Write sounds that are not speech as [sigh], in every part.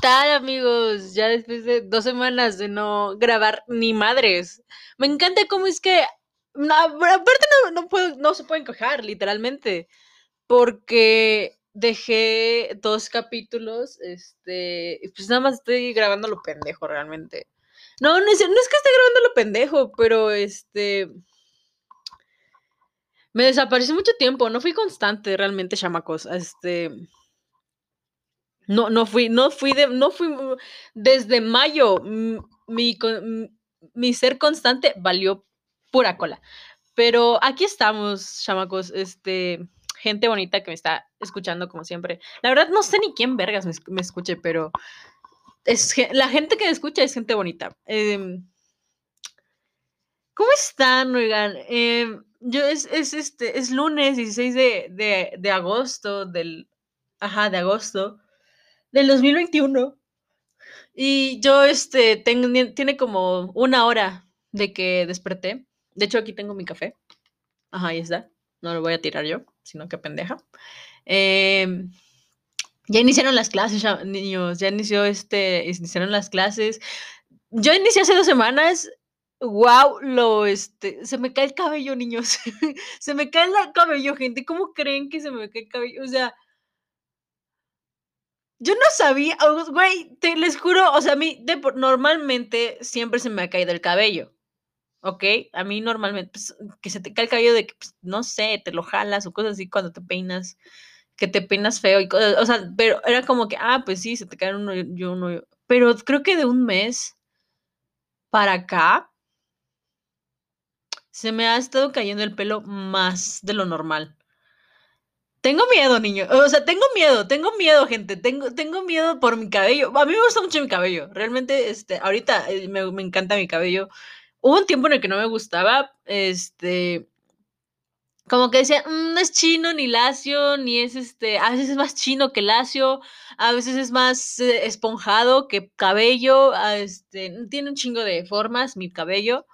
tal, amigos? Ya después de dos semanas de no grabar ni madres. Me encanta cómo es que. Aparte, no, no, puedo, no se pueden quejar, literalmente. Porque dejé dos capítulos. Este. Pues nada más estoy grabando lo pendejo, realmente. No, no es, no es que esté grabando lo pendejo, pero este. Me desaparecí mucho tiempo. No fui constante, realmente, chamacos. Este. No, no fui, no fui de, no fui desde mayo. Mi, mi ser constante valió pura cola. Pero aquí estamos, chamacos, este, gente bonita que me está escuchando como siempre. La verdad no sé ni quién vergas me, me escuche, pero es la gente que me escucha es gente bonita. Eh, ¿Cómo están, oigan? Eh, yo es, es, este, es lunes 16 de, de, de agosto del, ajá, de agosto del 2021. Y yo, este, tengo, tiene como una hora de que desperté. De hecho, aquí tengo mi café. Ajá, ahí está. No lo voy a tirar yo, sino que pendeja. Eh, ya iniciaron las clases, ya, niños. Ya inició este, iniciaron las clases. Yo inicié hace dos semanas. Wow, lo este, se me cae el cabello, niños. [laughs] se me cae el cabello, gente. ¿Cómo creen que se me cae el cabello? O sea, yo no sabía, güey, te les juro, o sea, a mí normalmente siempre se me ha caído el cabello. ¿Ok? A mí normalmente, pues, que se te cae el cabello de que, pues, no sé, te lo jalas o cosas así cuando te peinas, que te peinas feo y cosas, o sea, pero era como que, ah, pues sí, se te cae uno, yo uno, pero creo que de un mes para acá, se me ha estado cayendo el pelo más de lo normal. Tengo miedo, niño. O sea, tengo miedo, tengo miedo, gente. Tengo, tengo miedo por mi cabello. A mí me gusta mucho mi cabello. Realmente, este, ahorita eh, me, encanta mi cabello. Hubo un tiempo en el que no me gustaba. Este. Como que decía, mm, no es chino ni lacio, ni es este. A veces es más chino que lacio. A veces es más eh, esponjado que cabello. Este. Tiene un chingo de formas mi cabello.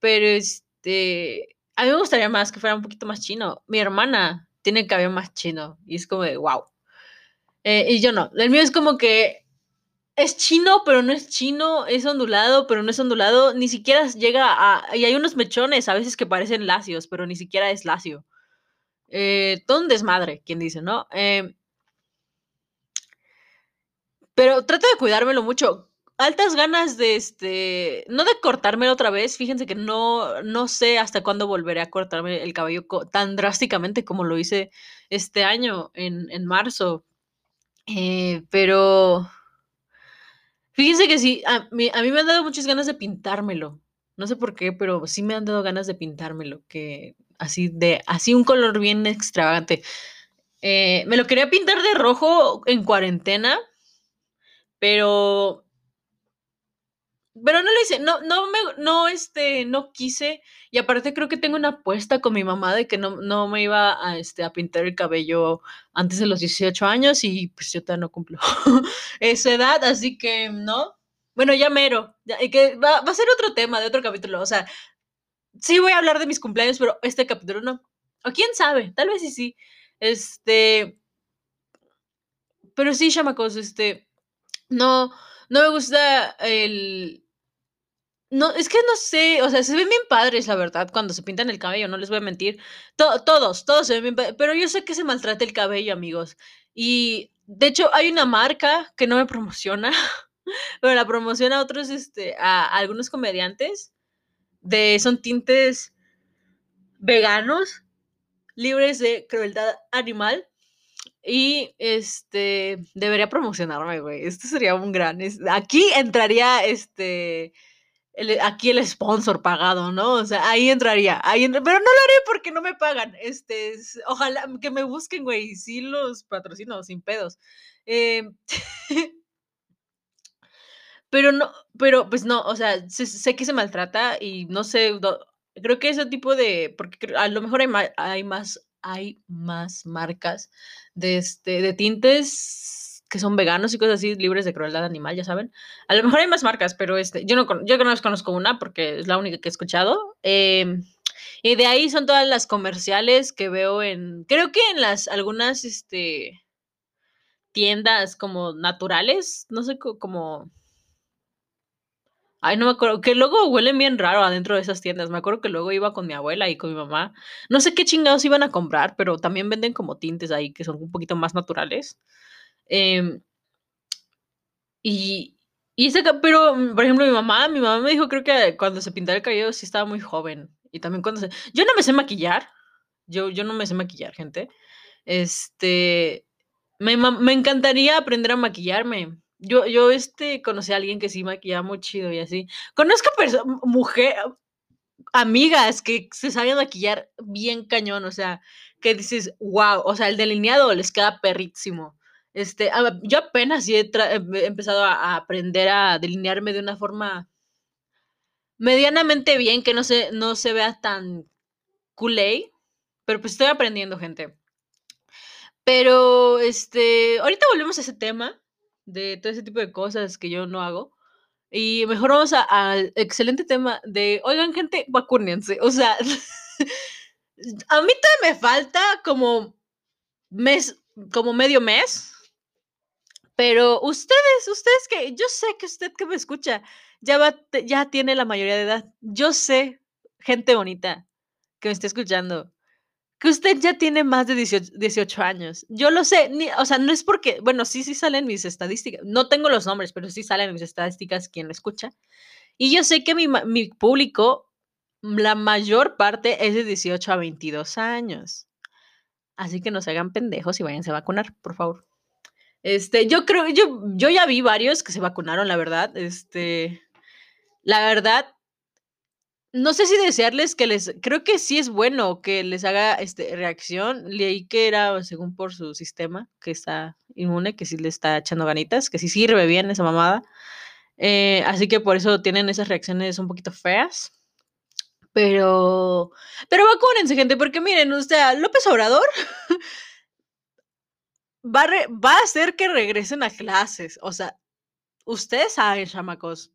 Pero este. A mí me gustaría más que fuera un poquito más chino. Mi hermana tiene el cabello más chino. Y es como de, wow. Eh, y yo no. El mío es como que es chino, pero no es chino. Es ondulado, pero no es ondulado. Ni siquiera llega a... Y hay unos mechones a veces que parecen lacios, pero ni siquiera es lacio. Eh, todo un desmadre, quien dice, ¿no? Eh, pero trato de cuidármelo mucho altas ganas de este, no de cortármelo otra vez, fíjense que no, no sé hasta cuándo volveré a cortarme el cabello tan drásticamente como lo hice este año, en, en marzo. Eh, pero fíjense que sí, a mí, a mí me han dado muchas ganas de pintármelo. No sé por qué, pero sí me han dado ganas de pintármelo, que así de, así un color bien extravagante. Eh, me lo quería pintar de rojo en cuarentena, pero pero no lo hice, no, no me, no, este, no quise. Y aparte creo que tengo una apuesta con mi mamá de que no, no me iba a, este, a pintar el cabello antes de los 18 años y pues yo todavía no cumplo [laughs] esa edad, así que no. Bueno, ya mero, ya, y que va, va a ser otro tema de otro capítulo, o sea, sí voy a hablar de mis cumpleaños, pero este capítulo no. O quién sabe, tal vez sí, sí. Este, pero sí, chamacos, este, no, no me gusta el... No, es que no sé, o sea, se ven bien padres, la verdad, cuando se pintan el cabello, no les voy a mentir. todos, todos se ven bien padres, pero yo sé que se maltrata el cabello, amigos. Y, de hecho, hay una marca que no me [laughs] promociona, pero la promociona a otros, este, a, a algunos comediantes. De, son tintes veganos, libres de crueldad animal. Y este, debería promocionarme, güey. Esto sería un gran. aquí entraría este. El, aquí el sponsor pagado, ¿no? O sea, ahí entraría. Ahí pero no lo haré porque no me pagan. Este, ojalá que me busquen, güey. Sí los patrocino, sin pedos. Eh, [laughs] pero no, pero pues no, o sea, sé, que se maltrata y no sé. creo que ese tipo de. Porque a lo mejor hay hay más hay más marcas de, este, de tintes que son veganos y cosas así, libres de crueldad animal, ya saben. A lo mejor hay más marcas, pero este, yo no, yo no conozco una porque es la única que he escuchado. Eh, y de ahí son todas las comerciales que veo en, creo que en las, algunas, este, tiendas como naturales, no sé, como Ay, no me acuerdo, que luego huelen bien raro adentro de esas tiendas. Me acuerdo que luego iba con mi abuela y con mi mamá. No sé qué chingados iban a comprar, pero también venden como tintes ahí que son un poquito más naturales. Em, y, y ese, pero, por ejemplo, mi mamá, mi mamá me dijo, creo que cuando se pintaba el cabello sí estaba muy joven. Y también cuando se... Yo no me sé maquillar. Yo, yo no me sé maquillar, gente. Este... Me, me encantaría aprender a maquillarme. Yo, yo, este, conocí a alguien que sí maquillaba muy chido y así. Conozco mujer, amigas que se saben maquillar bien cañón, o sea, que dices, wow, o sea, el delineado les queda perrísimo. Este, yo apenas he, empezado a, aprender a delinearme de una forma medianamente bien, que no se, no se vea tan culé, pero pues estoy aprendiendo, gente. Pero, este, ahorita volvemos a ese tema de todo ese tipo de cosas que yo no hago. Y mejor vamos al excelente tema de, oigan gente, vacúnense. O sea, [laughs] a mí todavía me falta como mes, como medio mes. Pero ustedes, ustedes que, yo sé que usted que me escucha, ya, va, ya tiene la mayoría de edad. Yo sé, gente bonita, que me está escuchando que usted ya tiene más de 18, años. Yo lo sé, o sea, no es porque, bueno, sí, sí salen mis estadísticas. No tengo los nombres, pero sí salen mis estadísticas quien lo escucha. Y yo sé que mi, mi público, la mayor parte es de 18 a 22 años. Así que no se hagan pendejos y váyanse a vacunar, por favor. Este, yo creo, yo, yo ya vi varios que se vacunaron, la verdad. Este, la verdad, no sé si desearles que les, creo que sí es bueno que les haga este, reacción. Leí que era según por su sistema, que está inmune, que sí le está echando ganitas, que sí sirve bien esa mamada. Eh, así que por eso tienen esas reacciones un poquito feas. Pero, pero vacúnense, gente, porque miren, o sea, López Obrador [laughs] va, va a hacer que regresen a clases. O sea, ustedes saben, chamacos.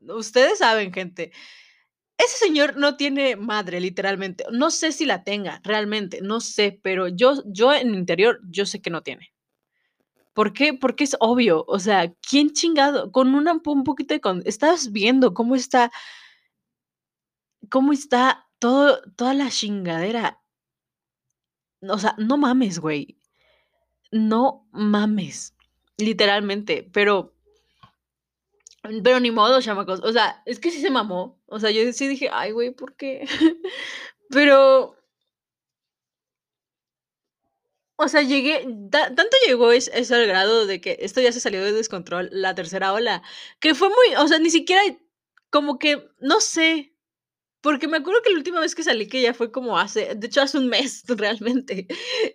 Ustedes saben, gente ese señor no tiene madre, literalmente. No sé si la tenga, realmente, no sé, pero yo, yo en interior, yo sé que no tiene. ¿Por qué? Porque es obvio. O sea, ¿quién chingado? Con una, un poquito de... Con, estás viendo cómo está... Cómo está todo, toda la chingadera. O sea, no mames, güey. No mames. Literalmente. Pero pero ni modo, chamacos. O sea, es que sí se mamó. O sea, yo sí dije, ay, güey, ¿por qué? [laughs] Pero. O sea, llegué. tanto llegó ese, al grado de que esto ya se salió de descontrol, la tercera ola. Que fue muy. O sea, ni siquiera. Como que. No sé. Porque me acuerdo que la última vez que salí, que ya fue como hace, de hecho hace un mes [laughs] realmente,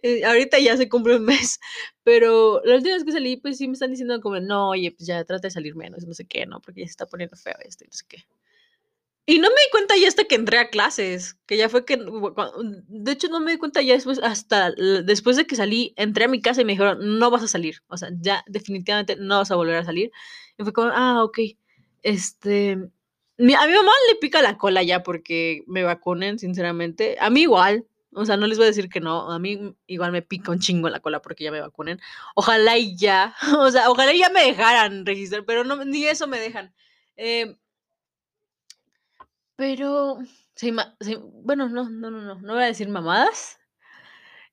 eh, ahorita ya se cumple un mes, pero la última vez que salí, pues sí me están diciendo como, no, oye, pues ya trata de salir menos, no sé qué, ¿no? Porque ya se está poniendo feo esto no sé qué. Y no me di cuenta ya hasta que entré a clases, que ya fue que, de hecho no me di cuenta ya después, hasta después de que salí, entré a mi casa y me dijeron, no vas a salir, o sea, ya definitivamente no vas a volver a salir. Y fue como, ah, ok, este, a mi mamá le pica la cola ya porque me vacunen, sinceramente. A mí igual. O sea, no les voy a decir que no. A mí igual me pica un chingo la cola porque ya me vacunen. Ojalá y ya. [laughs] O sea, ojalá ya me dejaran registrar, pero no, ni eso me dejan. Em, pero, bueno, no, no, no, no. No voy a decir mamadas.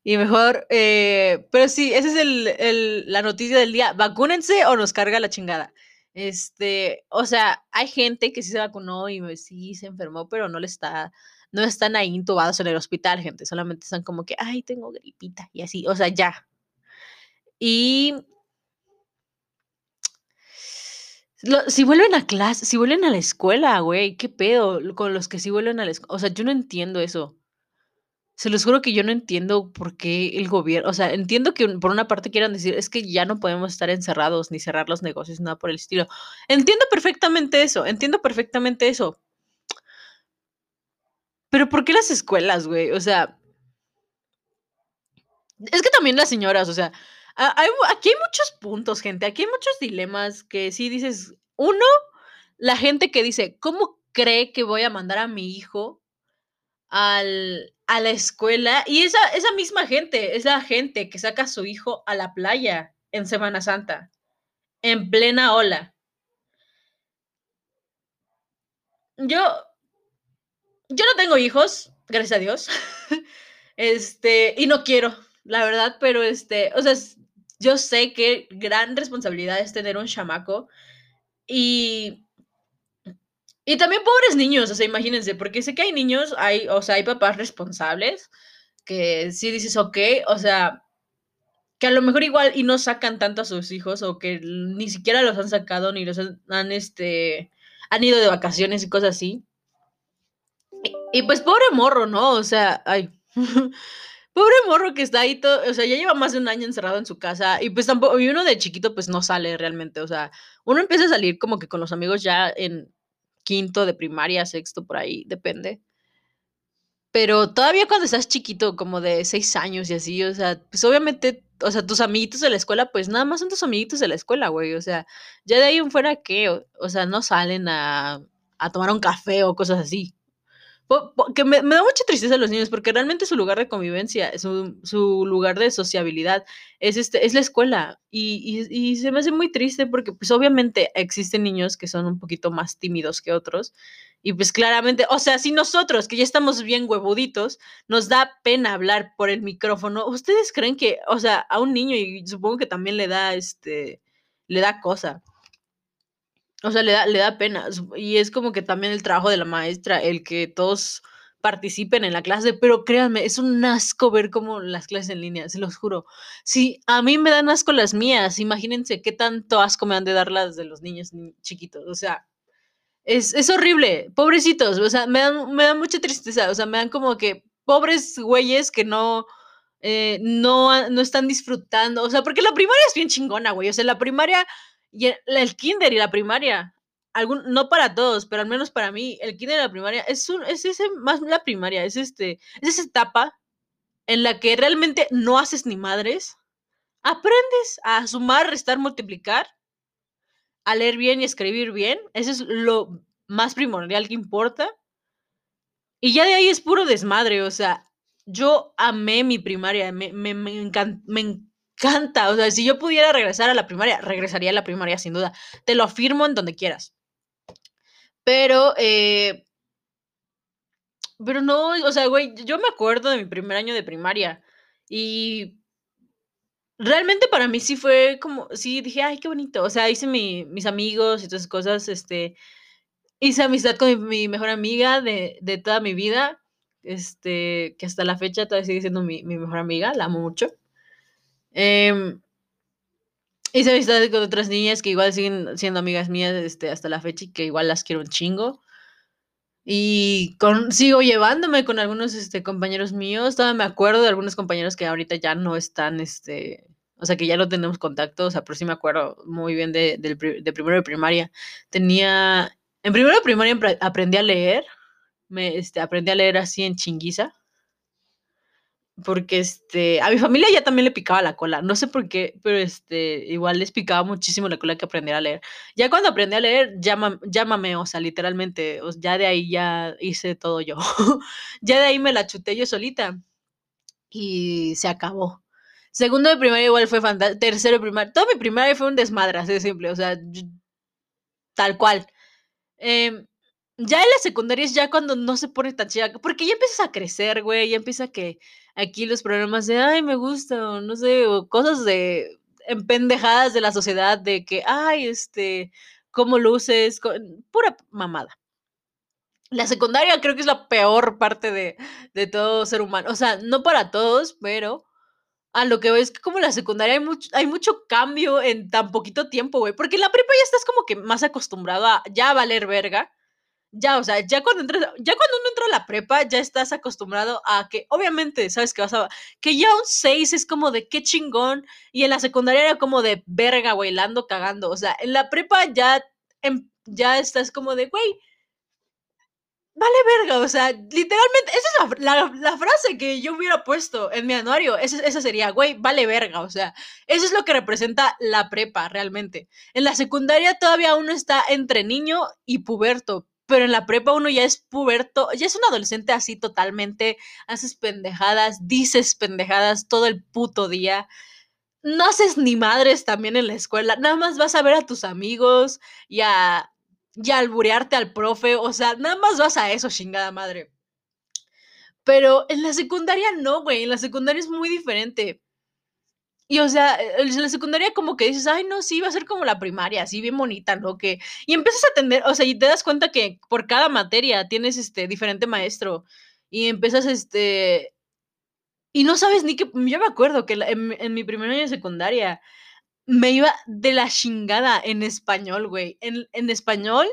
Y mejor, eh, pero sí, esa es el, la noticia del día. Vacúnense o nos carga la chingada. Este, o sea, hay gente que sí se vacunó y sí se enfermó, pero no le está, no están ahí intubados en el hospital, gente. Solamente están como que, ay, tengo gripita y así, o sea, ya. Y si vuelven a clase, si vuelven a la escuela, güey, ¿qué pedo con los que sí vuelven a la escuela? O sea, yo no entiendo eso. Se los juro que yo no entiendo por qué el gobierno, o sea, entiendo que por una parte quieran decir, es que ya no podemos estar encerrados ni cerrar los negocios, nada por el estilo. Entiendo perfectamente eso, entiendo perfectamente eso. Pero ¿por qué las escuelas, güey? O sea, es que también las señoras, o sea, aquí hay muchos puntos, gente, aquí hay muchos dilemas que sí dices, uno, la gente que dice, ¿cómo cree que voy a mandar a mi hijo al, a la escuela y esa, esa misma gente, es la gente que saca a su hijo a la playa en Semana Santa, en plena ola. Yo, yo no tengo hijos, gracias a Dios. [laughs] Este, y no quiero, la verdad, pero este, o sea, yo sé que gran responsabilidad es tener un chamaco y y también pobres niños, o sea, imagínense, porque sé que hay niños, hay, o sea, hay papás responsables que sí dices, ok, o sea, que a lo mejor igual y no sacan tanto a sus hijos o que ni siquiera los han sacado ni los han, este, han ido de vacaciones y cosas así. Y, pues pobre morro, ¿no? O sea, ay, [laughs] pobre morro que está ahí todo, o sea, ya lleva más de un año encerrado en su casa y pues tampoco, y uno de chiquito pues no sale realmente, o sea, uno empieza a salir como que con los amigos ya en quinto de primaria, sexto, por ahí, depende. Pero todavía cuando estás chiquito, como de seis años y así, o sea, pues obviamente, o sea, tus amiguitos de la escuela, pues nada más son tus amiguitos de la escuela, güey. O sea, ya de ahí en fuera, ¿qué? O, sea, no salen a, a tomar un café o cosas así que me, da mucha tristeza a los niños porque realmente su lugar de convivencia, su, lugar de sociabilidad es, este, es la escuela y, y, se me hace muy triste porque pues obviamente existen niños que son un poquito más tímidos que otros y pues claramente, o sea, si nosotros que ya estamos bien huevuditos, nos da pena hablar por el micrófono, ¿ustedes creen que, o sea, a un niño y supongo que también le da, este, le da cosa? O sea, le da, le da pena. Y es como que también el trabajo de la maestra, el que todos participen en la clase, pero créanme, es un asco ver como las clases en línea, se los juro. Si a mí me dan asco las mías, imagínense qué tanto asco me han de dar las de los niños chiquitos. O sea, es, es horrible, pobrecitos, o sea, me dan, me dan mucha tristeza, o sea, me dan como que pobres güeyes que no, eh, no, no están disfrutando, o sea, porque la primaria es bien chingona, güey, o sea, la primaria y el, kinder y la primaria, algún, no para todos, pero al menos para mí, el kinder y la primaria es, un, es ese, más la primaria, es, este, es esa etapa en la que realmente no haces ni madres, aprendes a sumar, restar, multiplicar, a leer bien y escribir bien, eso es lo más primordial que importa. Y ya de ahí es puro desmadre, o sea, yo amé mi primaria, me, me, me, me, encanta. O sea, si yo pudiera regresar a la primaria, regresaría a la primaria sin duda. Te lo afirmo en donde quieras. Pero, eh, pero no, o sea, güey, yo me acuerdo de mi primer año de primaria y realmente para mí sí fue como, sí, dije, ay, qué bonito. O sea, hice mis amigos y todas esas cosas, este, hice amistad con mi, mejor amiga de, de, toda mi vida, este, que hasta la fecha todavía sigue siendo mi, mi mejor amiga, la amo mucho. Eh, hice amistades con otras niñas que igual siguen siendo amigas mías este, hasta la fecha y que igual las quiero un chingo. Y sigo llevándome con algunos este, compañeros míos. Todavía me acuerdo de algunos compañeros que ahorita ya no están, este, o sea, que ya no tenemos contacto. O sea, pero sí me acuerdo muy bien de, de, de primero de primaria. Tenía, en primero de primaria aprendí a leer. Me, este, aprendí a leer así en chinguiza porque este, a mi familia ya también le picaba la cola, no sé por qué, pero este, igual les picaba muchísimo la cola que aprendiera a leer. Ya cuando aprendí a leer, llámame, o sea, literalmente, ya de ahí ya hice todo yo. [laughs] ya de ahí me la chuté yo solita y se acabó. Segundo de primaria igual fue fantástico, tercero de primaria, todo mi primaria fue un desmadre, así de simple, o sea, tal cual. Eh, ya en la secundaria es ya cuando no se pone tan chida, porque ya empiezas a crecer, güey, ya empieza que aquí los problemas de, ay, me gusta, no sé, o cosas de empendejadas de la sociedad, de que, ay, este, cómo luces, pura mamada. La secundaria creo que es la peor parte de, de todo ser humano, o sea, no para todos, pero a lo que veo es que como la secundaria hay mucho, hay mucho cambio en tan poquito tiempo, güey, porque en la prepa ya estás como que más acostumbrado a ya valer verga ya, o sea, ya cuando entras, ya cuando uno entra a la prepa, ya estás acostumbrado a que, obviamente, sabes que vas a, que ya un 6 es como de qué chingón, y en la secundaria era como de verga, bailando, cagando, o sea, en la prepa ya, em, ya estás como de, güey, vale verga, o sea, literalmente, esa es la, frase que yo hubiera puesto en mi anuario, esa, esa sería, güey, vale verga, o sea, eso es lo que representa la prepa realmente. En la secundaria todavía uno está entre niño y puberto, pero en la prepa uno ya es puberto, ya es un adolescente así totalmente, haces pendejadas, dices pendejadas todo el puto día. no haces ni madres también en la escuela, nada más vas a ver a tus amigos y a, y a alburearte al profe, o sea, nada más vas a eso, chingada madre. Pero en la secundaria no, güey, en la secundaria es muy diferente. Y o sea, e, en la secundaria como que dices, ay, no, sí, va a ser como la primaria, así bien bonita, ¿no? Que, y empiezas a atender, o sea, y te das cuenta que por cada materia tienes este diferente maestro y empiezas este y no sabes ni qué, yo me acuerdo que en, en, mi primer año de secundaria me iba de la chingada en español, güey. En, en español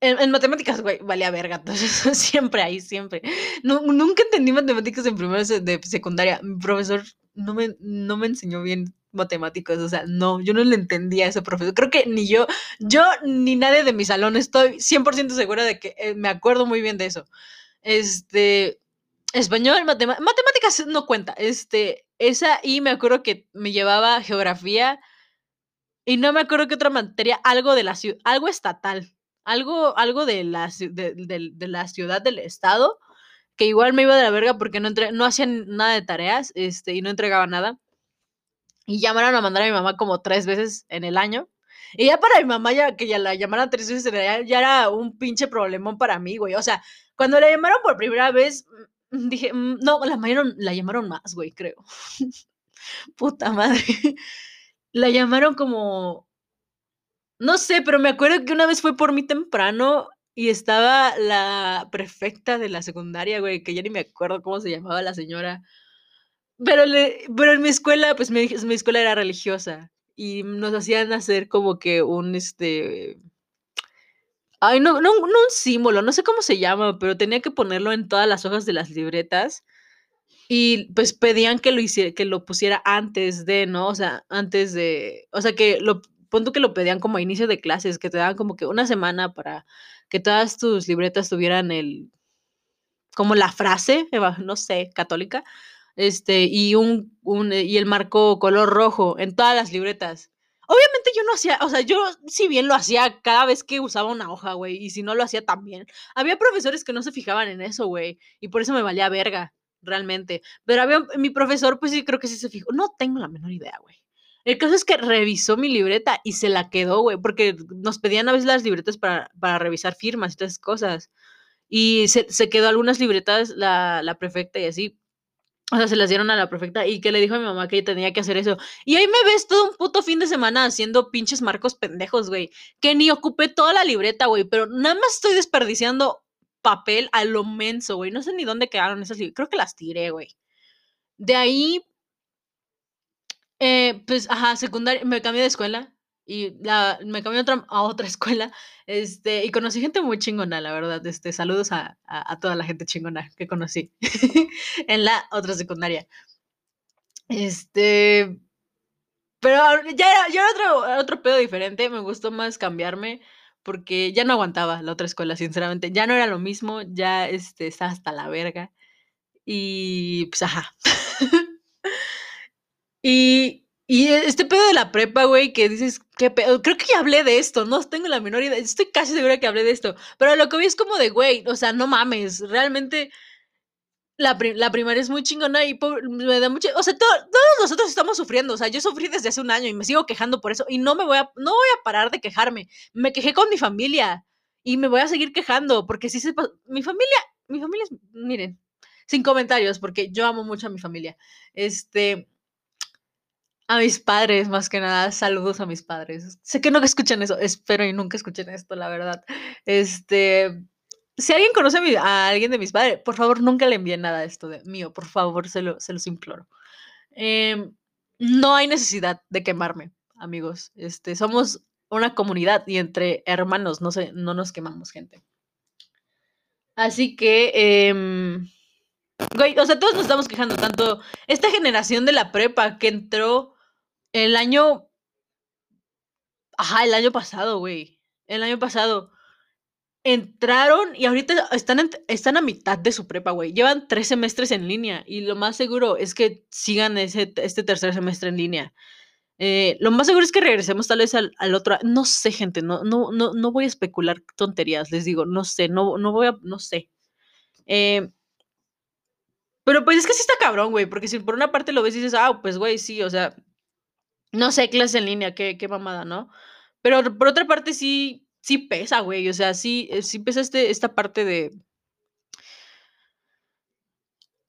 en, matemáticas, güey, valía verga. Entonces, [laughs] siempre ahí, siempre. No, nunca entendí matemáticas en primero de secundaria. Mi profesor no me, no me enseñó bien matemáticas. O sea, no, yo no le entendía a ese profesor. Creo que ni yo, yo ni nadie de mi salón estoy 100% segura de que eh, me acuerdo muy bien de eso. Este, Español, matemáticas no cuenta. Este, esa y me acuerdo que me llevaba geografía y no me acuerdo qué otra materia, algo de la ciudad, algo estatal, algo, algo de la, de, de, la ciudad del estado, que igual me iba de la verga porque no, entre, no hacían nada de tareas este, y no entregaba nada. Y llamaron a mandar a mi mamá como tres veces en el año. Y ya para mi mamá, ya que ya la llamaran tres veces en el ya era un pinche problemón para mí, güey. O sea, cuando la llamaron por primera vez, Mm, dije, mm, no, la llamaron, la llamaron más, güey, creo. [laughs] Puta madre. La llamaron como. No sé, pero me acuerdo que una vez fue por mí temprano y estaba la prefecta de la secundaria, güey, que ya ni me acuerdo cómo se llamaba la señora. Pero, le, pero en mi escuela, pues mi, mi escuela era religiosa y nos hacían hacer como que un, este, Ay, no, no, no un símbolo, no sé cómo se llama, pero tenía que ponerlo en todas las hojas de las libretas. Y pues pedían que lo hiciera, que lo pusiera antes de, ¿no? O sea, antes de. O sea, que lo. Punto que lo pedían como a inicio de clases, que te daban como que una semana para que todas tus libretas tuvieran el. como la frase, no sé, católica. Este, y un, un y el marco color rojo en todas las libretas. Obviamente yo no hacía, o sea, yo si bien lo hacía cada vez que usaba una hoja, güey, y si no lo hacía también. Había profesores que no se fijaban en eso, güey, y por eso me valía verga, realmente. Pero había, mi profesor, pues sí, creo que sí se fijó. No tengo la menor idea, güey. El caso es que revisó mi libreta y se la quedó, güey, porque nos pedían a veces las libretas para, para revisar firmas y esas cosas. Y se, se quedó algunas libretas la, la prefecta y así. O sea, se las dieron a la perfecta y que le dijo a mi mamá que tenía que hacer eso. Y ahí me ves todo un puto fin de semana haciendo pinches marcos pendejos, güey. Que ni ocupé toda la libreta, güey. Pero nada más estoy desperdiciando papel a lo menso, güey. No sé ni dónde quedaron esas libretas. Creo que las tiré, güey. De ahí, eh, pues, ajá, secundaria, me cambié de escuela y la, me cambié a otra, a otra [laughs] escuela, este, y conocí gente muy chingona, la verdad, este, saludos a, a, toda la gente chingona que conocí [laughs] en la otra secundaria. Este, pero ya era, ya era otro, otro pedo diferente, me gustó más cambiarme porque ya no aguantaba la otra escuela, sinceramente, ya no era lo mismo, ya, este, está hasta la verga, y, pues, ajá. [laughs] y y este pedo de la prepa, güey, que dices, ¿qué pedo? Creo que ya hablé de esto, no tengo la menor idea, estoy casi segura que hablé de esto, pero lo que vi es como de, güey, o sea, no mames, realmente la, la primaria es muy chingona y me da mucho, o sea, todos nosotros estamos sufriendo, o sea, yo sufrí desde hace un año y me sigo quejando por eso y no me voy a, no voy a parar de quejarme, me quejé con mi familia y me voy a seguir quejando porque si se, mi familia, mi familia es, miren, sin comentarios porque yo amo mucho a mi familia, este a mis padres, más que nada, saludos a mis padres. Sé que no escuchan eso, espero y nunca escuchen esto, la verdad. Este, si alguien conoce a, alguien de mis padres, por favor, nunca le envíen nada de esto de mío, por favor, se, lo, se los imploro. Em, no hay necesidad de quemarme, amigos. Este, somos una comunidad y entre hermanos no, se, no nos quemamos, gente. Así que, em, güey, o sea, todos nos estamos quejando, tanto esta generación de la prepa que entró el año. Ajá, el año pasado, güey. El año pasado. Entraron y ahorita están, están a mitad de su prepa, güey. Llevan tres semestres en línea y lo más seguro es que sigan ese, este tercer semestre en línea. Eh, lo más seguro es que regresemos tal vez al, otro. No sé, gente, no, no, no, no voy a especular tonterías, les digo, no sé, no, no voy a, no sé. Eh, Pero pues es que sí está cabrón, güey, porque si por una parte lo ves y dices, ah, pues güey, sí, o sea, no sé, clase en línea, qué, qué mamada, ¿no? Pero por otra parte sí, sí pesa, güey, o sea, sí, eh, sí pesa este, esta parte de...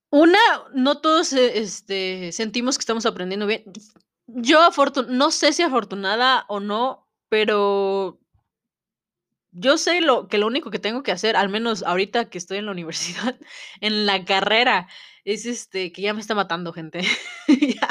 Una, no todos eh, este, sentimos que estamos aprendiendo bien. Yo no sé si afortunada o no, pero yo sé lo que lo único que tengo que hacer, al menos ahorita que estoy en la universidad, [laughs] en la carrera, es este, que ya me está matando, gente. [laughs] ya.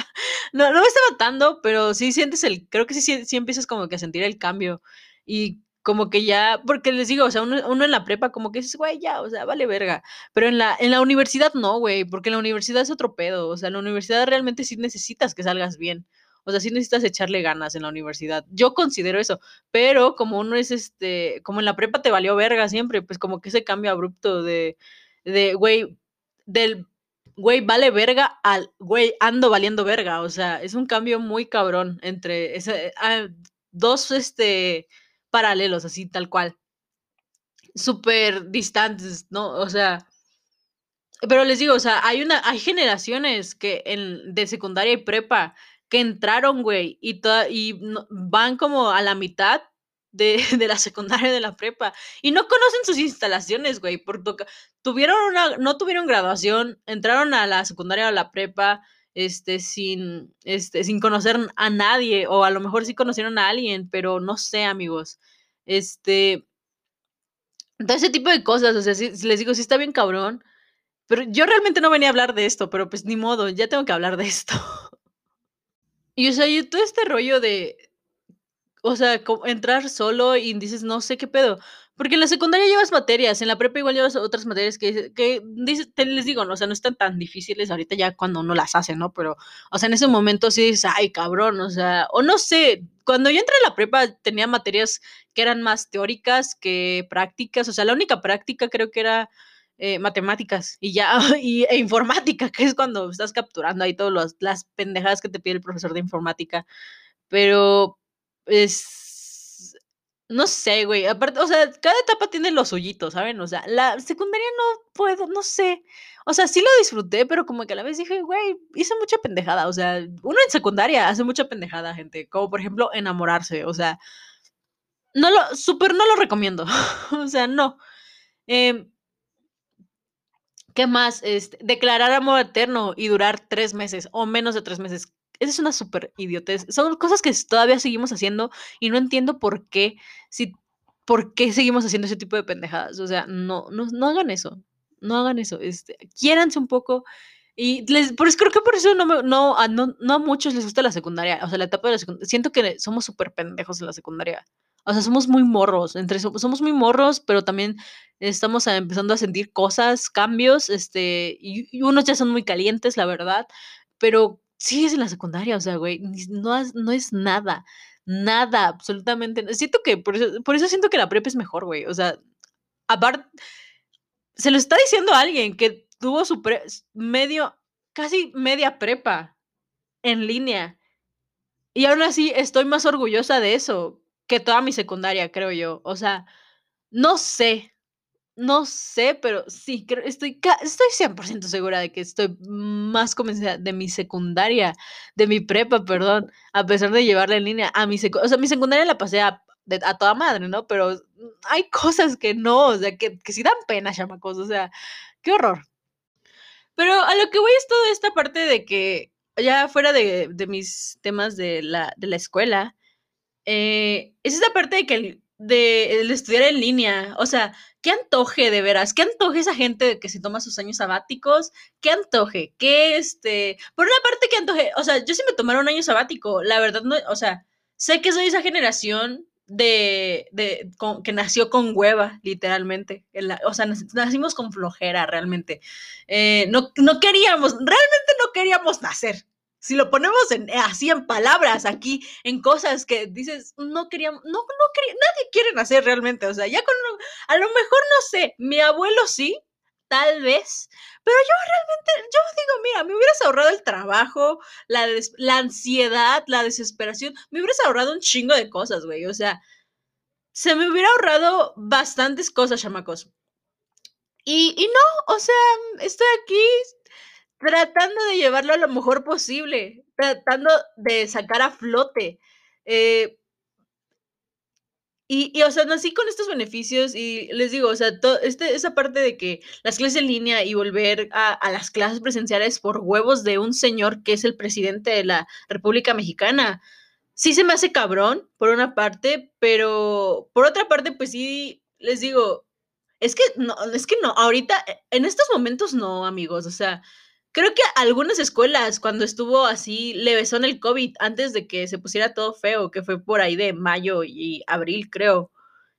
No, no me está matando, pero sí sientes el, creo que sí, sí, empiezas como que a sentir el cambio. Y como que ya, porque les digo, o sea, uno, uno en la prepa como que dices, güey, ya, o sea, vale verga. Pero en la, en la universidad no, güey, porque en la universidad es otro pedo. O sea, la universidad realmente sí necesitas que salgas bien. O sea, sí necesitas echarle ganas en la universidad. Yo considero eso, pero como uno es este, como en la prepa te valió verga siempre, pues como que ese cambio abrupto de, de, güey, del, güey, vale verga al, güey, ando valiendo verga. O sea, es un cambio muy cabrón entre ese, ah, dos, este, paralelos, así tal cual. Súper distantes, ¿no? O sea, pero les digo, o sea, hay una, hay generaciones que en, de secundaria y prepa que entraron, güey, y, toda, y van como a la mitad de, [laughs] de, la secundaria de la prepa y no conocen sus instalaciones, güey, porque tuvieron una, no tuvieron graduación, entraron a la secundaria o a la prepa, este, sin, este, sin conocer a nadie, o a lo mejor sí conocieron a alguien, pero no sé, amigos, este, todo ese tipo de cosas, o sea, si les digo, sí está bien cabrón, pero yo realmente no venía a hablar de esto, pero pues ni modo, ya tengo que hablar de esto. [laughs] Y o sea, y todo este rollo de, o sea, entrar solo y dices, no sé qué pedo. Porque en la secundaria llevas materias, en la prepa igual llevas otras materias que, que te les digo, ¿no? o sea, no están tan difíciles ahorita ya cuando uno las hace, ¿no? Pero, o sea, en ese momento sí dices, ay, cabrón, o sea, o no sé, cuando yo entré a la prepa tenía materias que eran más teóricas que prácticas, o sea, la única práctica creo que era eh, matemáticas y ya, [laughs] y, e informática, que es cuando estás capturando ahí todas las pendejadas que te pide el profesor de informática. Pero es. No sé, güey. Aparte, o sea, cada etapa tiene los suyitos, ¿saben? O sea, la secundaria no puedo, no sé. O sea, sí lo disfruté, pero como que a la vez dije, güey, hice mucha pendejada. O sea, uno en secundaria hace mucha pendejada, gente. Como por ejemplo, enamorarse. O sea, no lo, súper no lo recomiendo. [laughs] o sea, no. Eh, ¿Qué más? Este, declarar amor eterno y durar tres meses o menos de tres meses. Esa es una súper idiotez. Son cosas que todavía seguimos haciendo y no entiendo por qué, si, por qué seguimos haciendo ese tipo de pendejadas. O sea, no, no, no hagan eso. No hagan eso. Este, quiéranse un poco. Y les, por eso, creo que por eso no, me, no, a, no, no a muchos les gusta la secundaria. O sea, la etapa de la secundaria. Siento que somos súper pendejos en la secundaria. O sea, somos muy morros, entre somos muy morros, pero también estamos empezando a sentir cosas, cambios, este, y, y unos ya son muy calientes, la verdad, pero sigues en la secundaria, o sea, güey, no, no es nada, nada, absolutamente. Siento que, por eso, por eso siento que la prepa es mejor, güey, o sea, aparte, se lo está diciendo alguien que tuvo su pre medio, casi media prepa en línea. Y aún así estoy más orgullosa de eso que toda mi secundaria, creo yo. O sea, no sé, no sé, pero sí, creo, estoy, estoy 100% segura de que estoy más convencida de mi secundaria, de mi prepa, perdón, a pesar de llevarla en línea a mi secundaria. O sea, mi secundaria la pasé a, a, toda madre, ¿no? Pero hay cosas que no, o sea, que, que sí dan pena, chamacos, o sea, qué horror. Pero a lo que voy es toda esta parte de que, ya fuera de, de mis temas de la, de la escuela, eh, es esa parte de que el, de, estudiar en línea, o sea, qué antoje de veras, qué antoje esa gente que se toma sus años sabáticos, qué antoje, qué este, por una parte qué antoje, o sea, yo sí me tomaron un año sabático, la verdad no, o sea, sé que soy esa generación de, de que nació con hueva, literalmente, la, o sea, nacimos con flojera realmente, eh, no, no queríamos, realmente no queríamos nacer, si lo ponemos en, eh, así en palabras aquí, en cosas que dices, no queríamos, no, no quería, nadie quiere nacer realmente, o sea, ya con, a lo mejor no sé, mi abuelo sí, tal vez, pero yo realmente, yo digo, mira, me hubieras ahorrado el trabajo, la, la ansiedad, la desesperación, me hubieras ahorrado un chingo de cosas, güey, o sea, se me hubiera ahorrado bastantes cosas, chamacos. Y, y no, o sea, estoy aquí tratando de llevarlo a lo mejor posible, tratando de sacar a flote. Eh, y, y, o sea, nací con estos beneficios y les digo, o sea, este, esa parte de que las clases en línea y volver a, a, las clases presenciales por huevos de un señor que es el presidente de la República Mexicana, sí se me hace cabrón, por una parte, pero por otra parte, pues sí, les digo, es que no, es que no, ahorita, en estos momentos no, amigos, o sea, creo que algunas escuelas, cuando estuvo así levesón el COVID, antes de que se pusiera todo feo, que fue por ahí de mayo y abril, creo,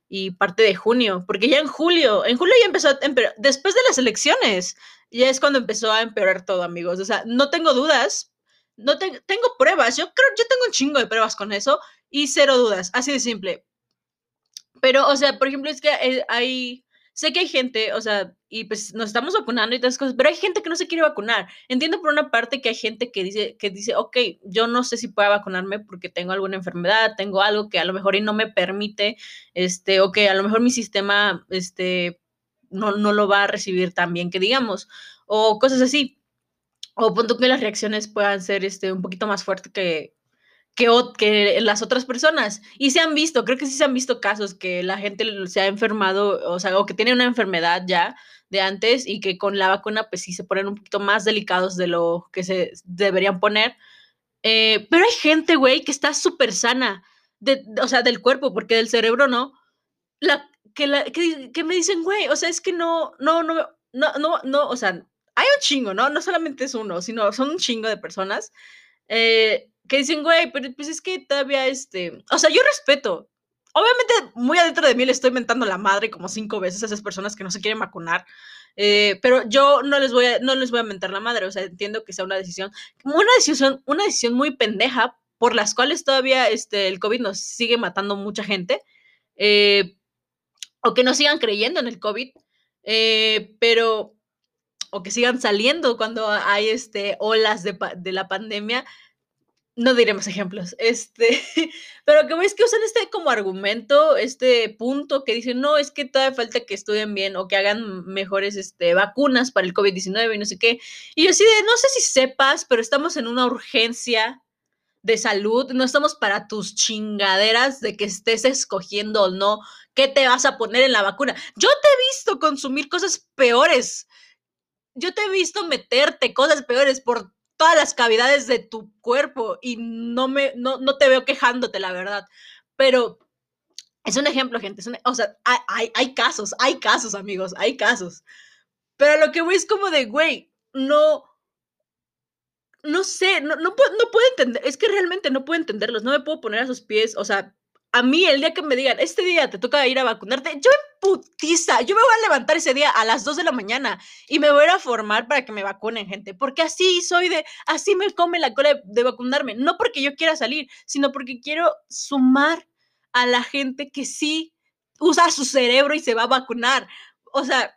y parte de junio, porque ya en julio, en julio ya empezó a empeorar, después de las elecciones, ya es cuando empezó a empeorar todo, amigos. O sea, no tengo dudas, no tengo pruebas, yo creo, yo tengo un chingo de pruebas con eso y cero dudas, así de simple. Pero, o sea, por ejemplo, es que eh, hay sé que hay gente, o sea, y pues nos estamos vacunando y todas cosas, pero hay gente que no se quiere vacunar. Entiendo por una parte que hay gente que dice, que dice, ok, yo no sé si pueda vacunarme porque tengo alguna enfermedad, tengo algo que a lo mejor y no me permite, este, o que a lo mejor mi sistema, este, no, no lo va a recibir tan bien que digamos, o cosas así. O punto que las reacciones puedan ser, este, un poquito más fuertes que, que, que, las otras personas. Y se han visto, creo que sí se han visto casos que la gente se ha enfermado, o sea, o que tiene una enfermedad ya de antes y que con la vacuna pues sí se ponen un poquito más delicados de lo que se deberían poner. Eh, pero hay gente, güey, que está súper sana, de, o sea, del cuerpo, porque del cerebro no. La, que, la, que, que me dicen, güey, o sea, es que no, no, no, no, no, no, o sea, hay un chingo, ¿no? No solamente es uno, sino son un chingo de personas. Eh, que dicen, güey, pero pues es que todavía este, o sea, yo respeto. Obviamente, muy adentro de mí le estoy mentando la madre como cinco veces a esas personas que no se quieren vacunar. Eh, pero yo no les voy a, no les voy a mentar la madre, o sea, entiendo que sea una decisión, una decisión, una decisión muy pendeja por las cuales todavía este, el COVID nos sigue matando mucha gente, eh, o que no sigan creyendo en el COVID, eh, pero, o que sigan saliendo cuando hay este, olas de, de la pandemia, no diremos ejemplos, este, [laughs] pero que es que usan este como argumento, este punto que dicen, no, es que todavía falta que estudien bien o que hagan mejores este, vacunas para el COVID-19 y no sé qué. Y yo así de, no sé si sepas, pero estamos en una urgencia de salud, no estamos para tus chingaderas de que estés escogiendo o no qué te vas a poner en la vacuna. Yo te he visto consumir cosas peores. Yo te he visto meterte cosas peores por todas las cavidades de tu cuerpo y no, me, no, no te veo quejándote, la verdad. Pero es un ejemplo, gente. o sea, hay, hay, casos, hay casos, amigos, hay casos. Pero lo que voy es como de, güey, no, no sé, no, no, no puedo entender, es que realmente no puedo entenderlos, no me puedo poner a sus pies, o sea, a mí el día que me digan, este día te toca ir a vacunarte, yo en putiza, yo me voy a levantar ese día a las 2 de la mañana y me voy a ir a formar para que me vacunen, gente, porque así soy de, así me come la cola de, vacunarme, no porque yo quiera salir, sino porque quiero sumar a la gente que sí usa su cerebro y se va a vacunar. O sea,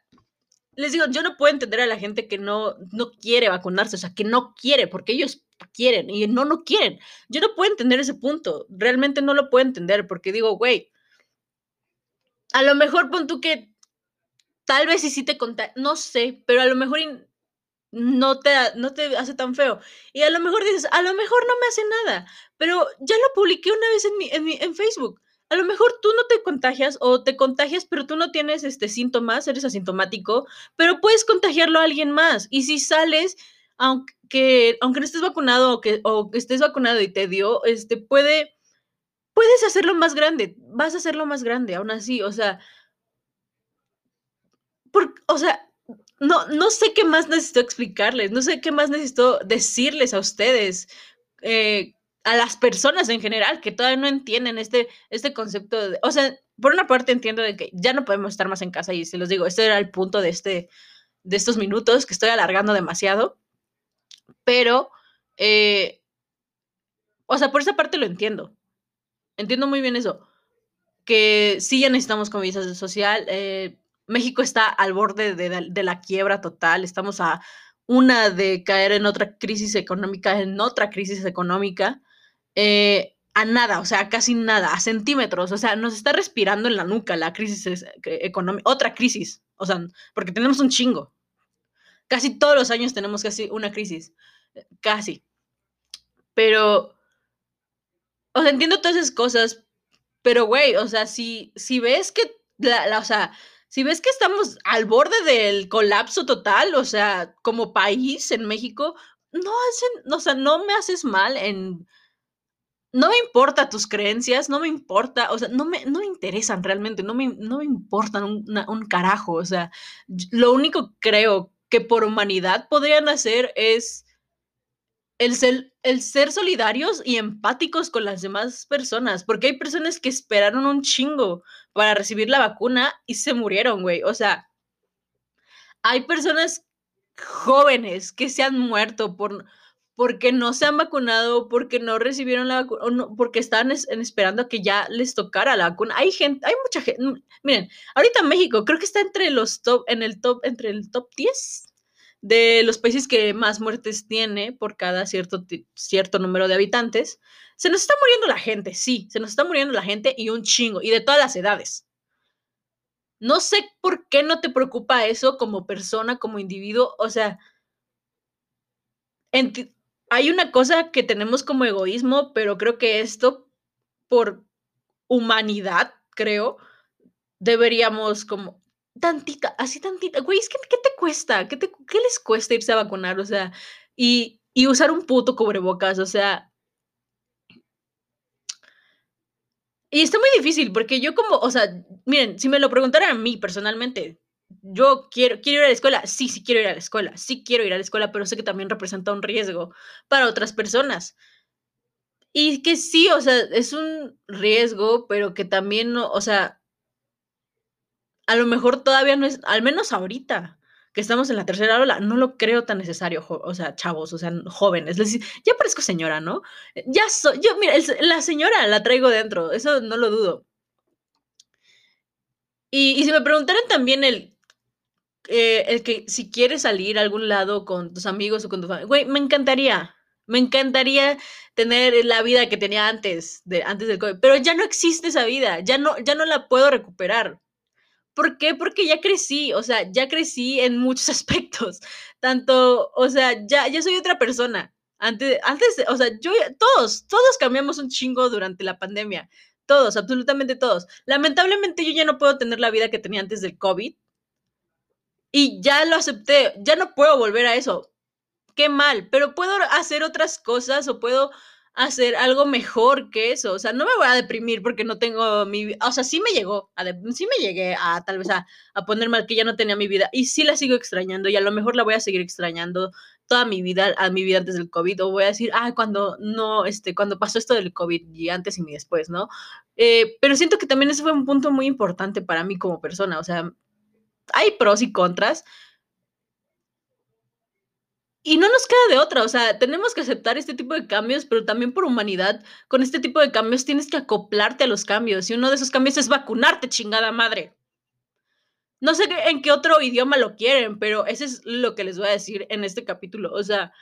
les digo, yo no puedo entender a la gente que no, no quiere vacunarse, o sea, que no quiere, porque ellos quieren y no, no quieren. Yo no puedo entender ese punto, realmente no lo puedo entender porque digo, güey, a lo mejor pon tú que tal vez si sí te contagias, no sé, pero a lo mejor no te, no te hace tan feo. Y a lo mejor dices, a lo mejor no me hace nada, pero ya lo publiqué una vez en, en, mi, en Facebook. A lo mejor tú no te contagias o te contagias, pero tú no tienes este síntomas, eres asintomático, pero puedes contagiarlo a alguien más. Y si sales aunque, aunque no estés vacunado o que, o estés vacunado y te dio, este, puede, puedes hacerlo más grande, vas a hacerlo más grande, aún así, o sea, por, o sea, no, no sé qué más necesito explicarles, no sé qué más necesito decirles a ustedes, eh, a las personas en general que todavía no entienden este, este concepto de, o sea, por una parte entiendo de que ya no podemos estar más en casa y se los digo, este era el punto de este, de estos minutos que estoy alargando demasiado, pero, eh, o sea, por esa parte lo entiendo. Entiendo muy bien eso. Que sí ya necesitamos convivencia social. Eh, México está al borde de, la quiebra total. Estamos a una de caer en otra crisis económica, en otra crisis económica. Eh, a nada, o sea, casi nada, a centímetros, o sea, nos está respirando en la nuca la crisis económica, otra crisis, o sea, porque tenemos un chingo. Casi todos los años tenemos casi una crisis, casi. Pero, o sea, entiendo todas esas cosas, pero güey, o sea, si, si ves que, la, o sea, si ves que estamos al borde del colapso total, o sea, como país en México, no hacen, o sea, no me haces mal en no me importa tus creencias, no me importa, o sea, no me, no me interesan realmente, no me, no me importan un, carajo, o sea, lo único creo que por humanidad podrían hacer es el ser, el ser solidarios y empáticos con las demás personas, porque hay personas que esperaron un chingo para recibir la vacuna y se murieron, güey, o sea, hay personas jóvenes que se han muerto por porque no se han vacunado, porque no recibieron la vacuna, porque están esperando a que ya les tocara la vacuna. Hay gente, hay mucha gente. Mm, miren, ahorita México creo que está entre los top, en el top, entre el top 10 de los países que más muertes tiene por cada cierto, cierto número de habitantes. Se nos está muriendo la gente, sí, se nos está muriendo la gente y un chingo, y de todas las edades. No sé por qué no te preocupa eso como persona, como individuo. O sea, hay una cosa que tenemos como egoísmo, pero creo que esto, por humanidad, creo, deberíamos como tantita, así tantita, güey, es que ¿qué te cuesta? ¿Qué, te, ¿Qué les cuesta irse a vacunar? O sea, y, y usar un puto cubrebocas, o sea. Y está muy difícil porque yo como, o sea, miren, si me lo preguntaran a mí personalmente, yo quiero, quiero ir a la escuela, sí, sí quiero ir a la escuela, sí quiero ir a la escuela, pero sé que también representa un riesgo para otras personas. Y que sí, o sea, es un riesgo, pero que también no, o sea, a lo mejor todavía no es, al menos ahorita que estamos en la tercera ola, no lo creo tan necesario, o sea, chavos, o sea, jóvenes. Les, ya parezco señora, ¿no? Ya soy, yo, mira, la señora la traigo dentro, eso no lo dudo. Y, y si me preguntaran también el eh, el que si quieres salir a algún lado con tus amigos o con tu familia, güey, me encantaría, me encantaría tener la vida que tenía antes, de, antes del COVID, pero ya no existe esa vida, ya no, ya no la puedo recuperar. ¿Por qué? Porque ya crecí, o sea, ya crecí en muchos [laughs] aspectos, tanto, o sea, ya, ya soy otra persona. Antes, antes, o sea, yo, todos, todos cambiamos un chingo durante la pandemia, todos, absolutamente todos. Lamentablemente yo ya no puedo tener la vida que tenía antes del COVID, y ya lo acepté, ya no puedo volver a eso. Qué mal, pero puedo hacer otras cosas o puedo hacer algo mejor que eso. O sea, no me voy a deprimir porque no tengo mi vida. O sea, sí me llegó, a sí me llegué a tal vez a, a poner mal que ya no tenía mi vida y sí la sigo extrañando y a lo mejor la voy a seguir extrañando toda mi vida, a mi vida antes del COVID, o voy a decir, ah, cuando no, este, cuando pasó esto del COVID y antes y después, ¿no? Eh, pero siento que también ese fue un punto muy importante para mí como persona, o sea, hay pros y contras. Y no nos queda de otra, o sea, tenemos que aceptar este tipo de cambios, pero también por humanidad, con este tipo de cambios tienes que acoplarte a los cambios y uno de esos cambios es vacunarte, chingada madre. No sé en qué otro idioma lo quieren, pero eso es lo que les voy a decir en este capítulo. O sea,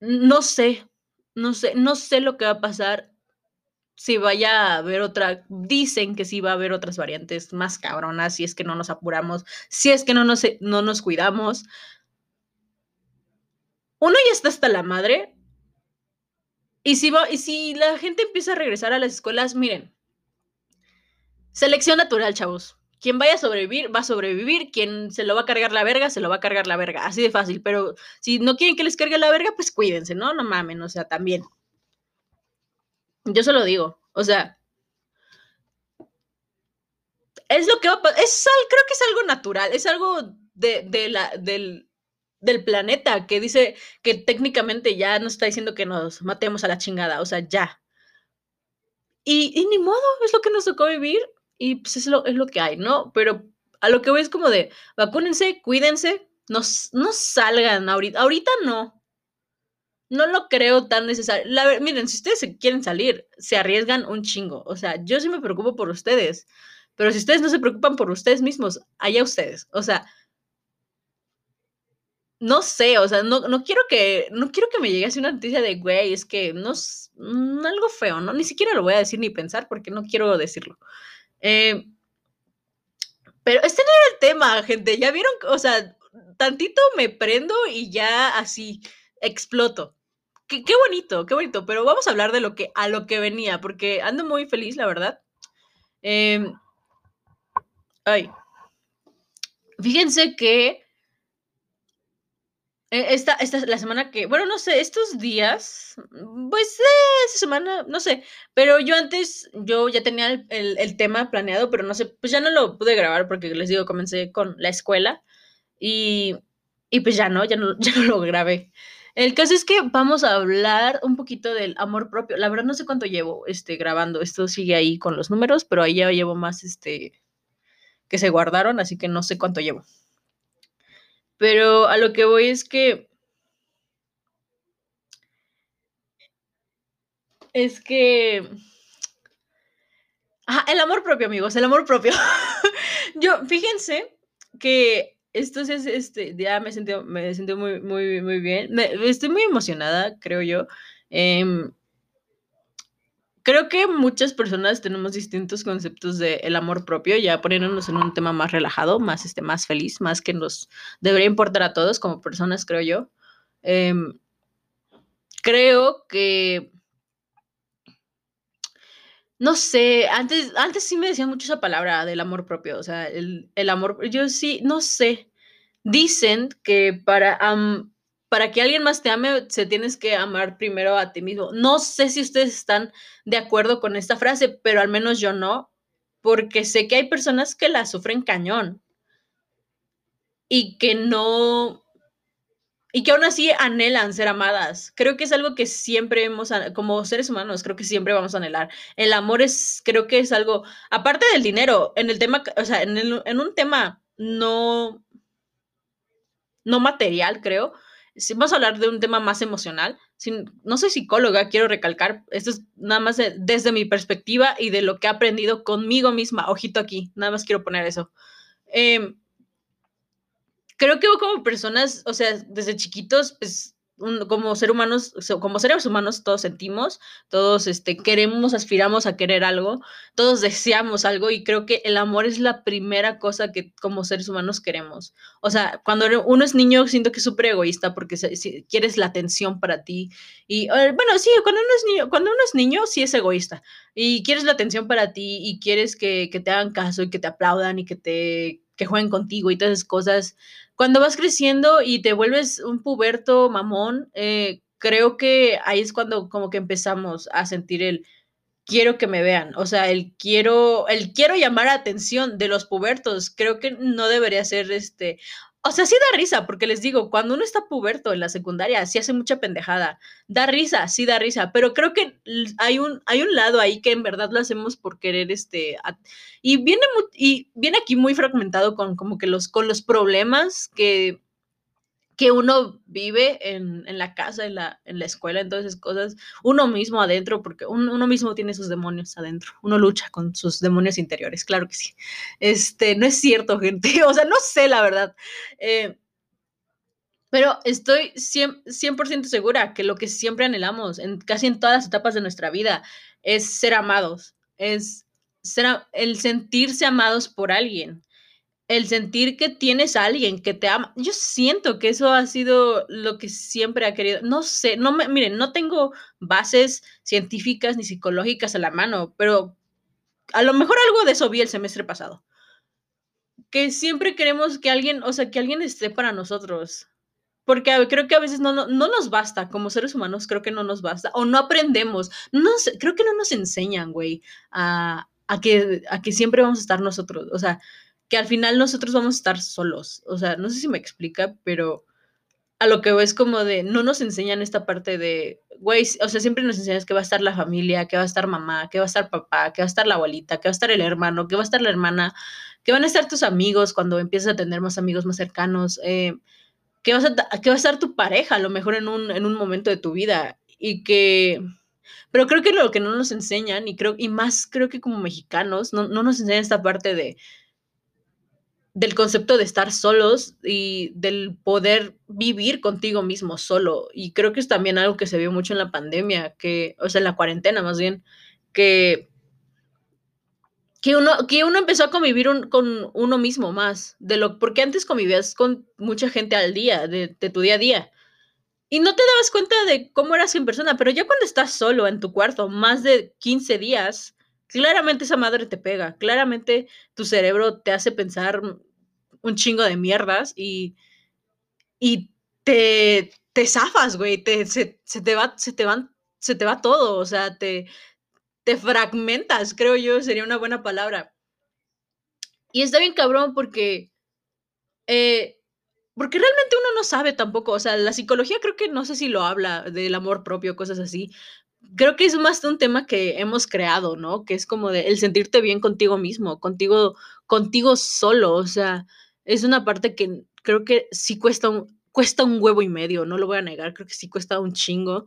no sé, no sé, no sé lo que va a pasar si vaya a haber otra, dicen que sí va a haber otras variantes más cabronas si es que no nos apuramos, si es que no nos, no nos cuidamos. Uno ya está hasta la madre. Y si, va, y si la gente empieza a regresar a las escuelas, miren, selección natural, chavos. Quien vaya a sobrevivir, va a sobrevivir. Quien se lo va a cargar la verga, se lo va a cargar la verga. Así de fácil. Pero si no quieren que les cargue la verga, pues cuídense, ¿no? No mamen, o sea, también. Yo se lo digo. O sea, es lo que va a pasar. Creo que es algo natural, es algo de, la, del, del, planeta que dice que técnicamente ya nos está diciendo que nos matemos a la chingada, o sea, ya. Y, y ni modo, es lo que nos tocó vivir y pues es lo, es lo que hay, ¿no? Pero a lo que voy es como de, vacúnense, cuídense, no, no salgan ahorita, ahorita no, no lo creo tan necesario. La, miren, si ustedes quieren salir, se arriesgan un chingo. O sea, yo sí me preocupo por ustedes. Pero si ustedes no se preocupan por ustedes mismos, allá ustedes. O sea, no sé, o sea, no, quiero que, no quiero que me llegue así una noticia de, güey, es que no es mm, algo feo, ¿no? Ni siquiera lo voy a decir ni pensar porque no quiero decirlo. Eh, pero este no era el tema, gente. Ya vieron, o sea, tantito me prendo y ya así exploto. Qué, bonito, qué bonito. Pero vamos a hablar de lo que a lo que venía, porque ando muy feliz, la verdad. Eh, ay. Fíjense que e, esta, esta la semana que, bueno, no sé, estos días, pues eh, esta semana, no sé, pero yo antes, yo ya tenía el, el, el, tema planeado, pero no sé, pues ya no lo pude grabar porque les digo, comencé con la escuela y, y pues ya no, ya no, [laughs] ya no lo grabé. El caso es que vamos a hablar un poquito del amor propio. La verdad no sé cuánto llevo este, grabando, esto sigue ahí con los números, pero ahí ya llevo más este, que se guardaron, así que no sé cuánto llevo. Pero a lo que voy es que es que Ajá, el amor propio, amigos, el amor propio. [laughs] Yo, fíjense que esto es, este, ya me sentí, me sentí muy, muy, muy bien. Estoy muy emocionada, creo yo. Eh, creo que muchas personas tenemos distintos conceptos de el amor propio, ya poniéndonos en un tema más relajado, más, este, más feliz, más que nos debería importar a todos como personas, creo yo. Eh, creo que no sé, antes, antes sí me decían mucho esa palabra del amor propio, o sea, el, el amor, yo sí, no sé. Dicen que para, para que alguien más te ame, se tienes que amar primero a ti mismo. No sé si ustedes están de acuerdo con esta frase, pero al menos yo no, porque sé que hay personas que la sufren cañón y que no, y que aún así anhelan ser amadas. Creo que es algo que siempre hemos, como seres humanos, creo que siempre vamos a anhelar. El amor es, creo que es algo, aparte del dinero, en el tema, o sea, en, un tema no, no material, creo. Si vamos a hablar de un tema más emocional. Sin, no soy psicóloga, quiero recalcar, esto es nada más de, desde mi perspectiva y de lo que he aprendido conmigo misma. Ojito aquí, nada más quiero poner eso. Eh, creo que como personas, o sea, desde chiquitos, pues un, como ser humanos, como seres humanos, todos sentimos, todos este, queremos, aspiramos a querer algo, todos deseamos algo y creo que el amor es la primera cosa que como seres humanos queremos. O sea, cuando uno es niño siento que es súper egoísta porque se, si, quieres la atención para ti y bueno, sí, cuando uno es niño, cuando uno es niño sí es egoísta y quieres la atención para ti y quieres que, que te hagan caso y que te aplaudan y que te que jueguen contigo y todas esas cosas cuando vas creciendo y te vuelves un puberto mamón, eh, creo que ahí es cuando como que empezamos a sentir el quiero que me vean, o sea, el quiero, el quiero llamar atención de los pubertos, creo que no debería ser este, o sea, sí da risa, porque les digo, cuando uno está puberto en la secundaria, sí hace mucha pendejada. Da risa, sí da risa, pero creo que hay un, hay un lado ahí que en verdad lo hacemos por querer, este, y viene, y viene aquí muy fragmentado con como que los, con los problemas que que uno vive en, en, la casa, en la, en la escuela, entonces cosas, uno mismo adentro, porque un, uno mismo tiene sus demonios adentro, uno lucha con sus demonios interiores, claro que sí. Este, no es cierto, [laughs] gente, o sea, no sé la verdad. Eh, pero estoy 100%, 100 segura que lo que siempre anhelamos, en, casi en todas las etapas de nuestra vida, es ser amados, es ser, el sentirse amados por alguien el sentir que tienes a alguien que te ama. Yo siento que eso ha sido lo que siempre ha querido. No sé, no me, miren, no tengo bases científicas ni psicológicas a la mano, pero a lo mejor algo de eso vi el semestre pasado. Que siempre queremos que alguien, o sea, que alguien esté para nosotros. Porque creo que a veces no, no, no nos basta, como seres humanos, creo que no nos basta, o no aprendemos, no creo que no nos enseñan, güey, a, a, que, a que siempre vamos a estar nosotros. O sea, que al final nosotros vamos a estar solos. O sea, no sé si me explica, pero a lo que veo es como de, no nos enseñan esta parte de, güey, o sea, siempre nos enseñan que va a estar la familia, que va a estar mamá, que va a estar papá, que va a estar la abuelita, que va a estar el hermano, que va a estar la hermana, que van a estar tus amigos cuando empiezas a tener más amigos más cercanos, eh, que, vas a, va a estar tu pareja a lo mejor en un, en un momento de tu vida y que... Pero creo que lo que no nos enseñan, y creo, y más creo que como mexicanos, no, no nos enseñan esta parte de, del concepto de estar solos y del poder vivir contigo mismo solo. Y creo que es también algo que se vio mucho en la pandemia, que, o sea, en la cuarentena más bien, que, que uno, que uno empezó a convivir con uno mismo más, de lo, porque antes convivías con mucha gente al día, de, de, tu día a día. Y no te dabas cuenta de cómo eras en persona, pero ya cuando estás solo en tu cuarto, más de 15 días, claramente esa madre te pega, claramente tu cerebro te hace pensar un chingo de mierdas y, y te, te zafas, güey, te, se, te va, se, te van, se te va todo, o sea, te, te fragmentas, creo yo, sería una buena palabra. Y está bien cabrón porque, eh, porque realmente uno no sabe tampoco, o sea, la psicología creo que no sé si lo habla del amor propio, cosas así. Creo que es más un tema que hemos creado, ¿no? Que es como de el sentirte bien contigo mismo, contigo, contigo solo, o sea, es una parte que creo que sí cuesta un, cuesta un huevo y medio, no lo voy a negar, creo que sí cuesta un chingo,